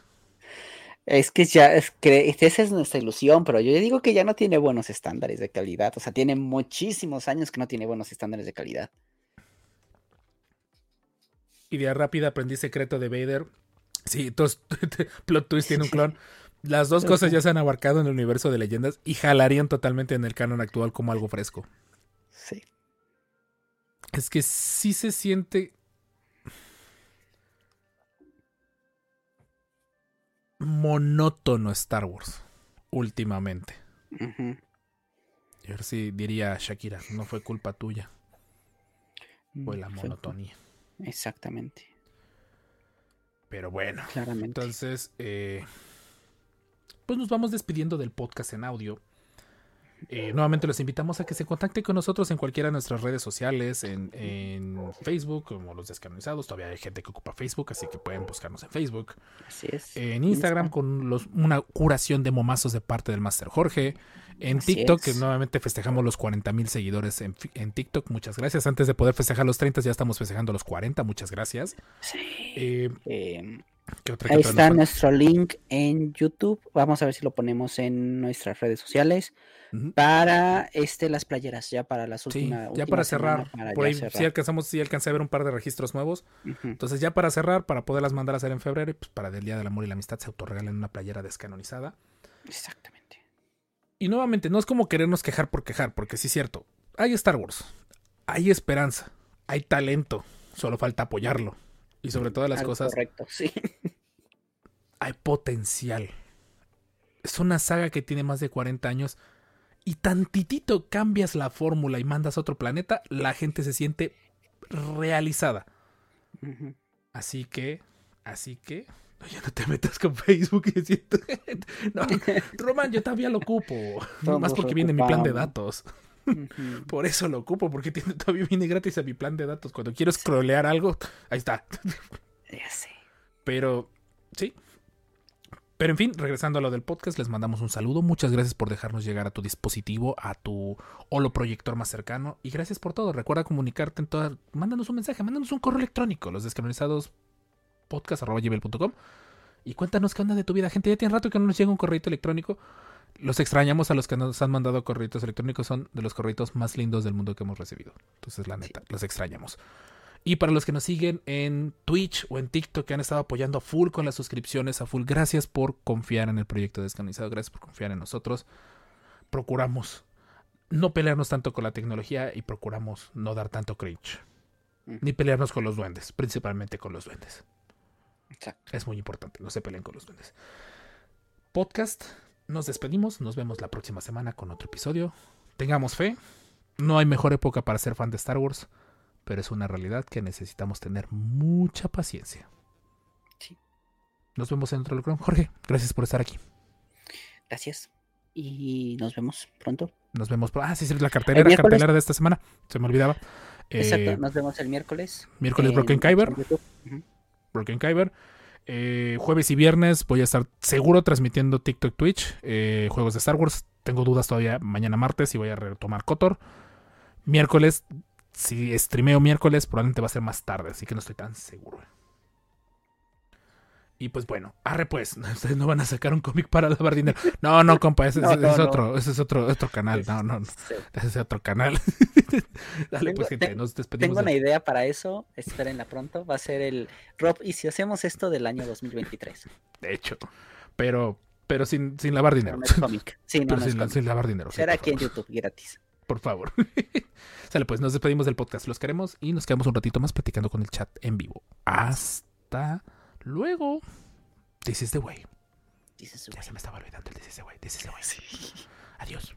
Es que ya, es que esa es nuestra ilusión, pero yo digo que ya no tiene buenos estándares de calidad. O sea, tiene muchísimos años que no tiene buenos estándares de calidad. Idea rápida, aprendí secreto de Vader. Sí, entonces, plot twist tiene un clon. Las dos cosas ya se han abarcado en el universo de leyendas y jalarían totalmente en el canon actual como algo fresco. Sí. Es que sí se siente monótono Star Wars últimamente. Y a ver si diría Shakira, no fue culpa tuya, fue la monotonía. Exactamente. Pero bueno. Claramente. Entonces, eh, pues nos vamos despidiendo del podcast en audio. Eh, nuevamente los invitamos a que se contacten con nosotros en cualquiera de nuestras redes sociales, en, en Facebook, como los descanonizados. Todavía hay gente que ocupa Facebook, así que pueden buscarnos en Facebook. Así es. En Instagram, con los, una curación de momazos de parte del Master Jorge. En Así TikTok, es. que nuevamente festejamos los 40 mil seguidores en, TikTok. Muchas gracias. Antes de poder festejar los 30, ya estamos festejando los 40. Muchas gracias. Sí. Eh, Eh, ¿qué otra- qué ahí está nuestro link en YouTube. Vamos a ver si lo ponemos en nuestras redes sociales. Para este, las playeras, ya para las Sí, últimas. ya última para cerrar. para por ya ahí cerrar. sí alcanzamos, sí alcancé a ver un par de registros nuevos. Entonces, ya para cerrar, para poderlas mandar a hacer en febrero, y pues para del Día del Amor y la Amistad se autorregalen una playera descanonizada. Exactamente. Y nuevamente, no es como querernos quejar por quejar, porque sí es cierto. Hay Star Wars, hay esperanza, hay talento, solo falta apoyarlo. Y sobre todas las Algo cosas, Correcto, sí. hay potencial. Es una saga que tiene más de 40 años y tantitito cambias la fórmula y mandas a otro planeta, la gente se siente realizada. Ujú. Así que, así que, no, ya no te metas con Facebook y siento- No, Roman, yo todavía lo ocupo. Más porque viene mi plan de ocupamos. Por eso lo ocupo, porque tiene, todavía viene gratis a mi plan de datos. Cuando quiero scrollear algo, ahí está. Ya sé. Pero, sí. Pero en fin, regresando a lo del podcast, les mandamos un saludo. Muchas gracias por dejarnos llegar a tu dispositivo, a tu holoproyector más cercano. Y gracias por todo. Recuerda comunicarte en todas. Mándanos un mensaje, mándanos un correo electrónico, los descanonizados podcast.gmail.com. Y cuéntanos qué onda de tu vida. Gente, ya tiene rato que no nos llega un correo electrónico. Los extrañamos a los que nos han mandado correos electrónicos. Son de los correitos más lindos del mundo que hemos recibido. Entonces, la neta, los extrañamos. Y para los que nos siguen en Twitch o en TikTok que han estado apoyando a full con las suscripciones, a full, gracias por confiar en el proyecto descanonizado, gracias por confiar en nosotros. Procuramos no pelearnos tanto con la tecnología y procuramos no dar tanto cringe. Ni pelearnos con los duendes, principalmente con los duendes. Exacto. Es muy importante, no se peleen con los duendes. Podcast, nos despedimos, nos vemos la próxima semana con otro episodio. Tengamos fe, no hay mejor época para ser fan de Star Wars, pero es una realidad que necesitamos tener mucha paciencia. Sí. Nos vemos en otro locro. Jorge, gracias por estar aquí. Gracias. Y nos vemos pronto. Nos vemos. Ah, sí, sí, la cartelera, cartelera de esta semana. Se me olvidaba. Exacto. Eh, Nos vemos el miércoles. miércoles en- Broken Kyber. Broken Kyber. Eh, jueves y viernes voy a estar seguro transmitiendo TikTok, Twitch, eh, juegos de Star Wars. Tengo dudas todavía mañana martes y voy a retomar Kotor. Miércoles si streameo miércoles, probablemente va a ser más tarde, así que no estoy tan seguro. Y pues bueno, arre pues, ustedes no van a sacar un cómic para lavar dinero. No, no, compa, ese, No, no, es no. otro, ese es otro, otro canal. No, no, no, Sí. ese es otro canal. Dale Tengo- pues, gente, te- nos despedimos. Tengo una de- idea para eso, espérenla pronto. Va a ser el Rob, ¿y si hacemos esto del año 2023? de hecho, pero, pero sin, sin lavar Pero dinero. no es cómic. Sí, no, Pero no es sin, cómic. sin lavar dinero. Será aquí en. YouTube, gratis. por favor. Sale, pues nos despedimos del podcast. Los queremos y nos quedamos un ratito más platicando con el chat en vivo. Hasta luego. This is the way. Dice su Ya se me estaba olvidando el This is the way. This is the way. Adiós.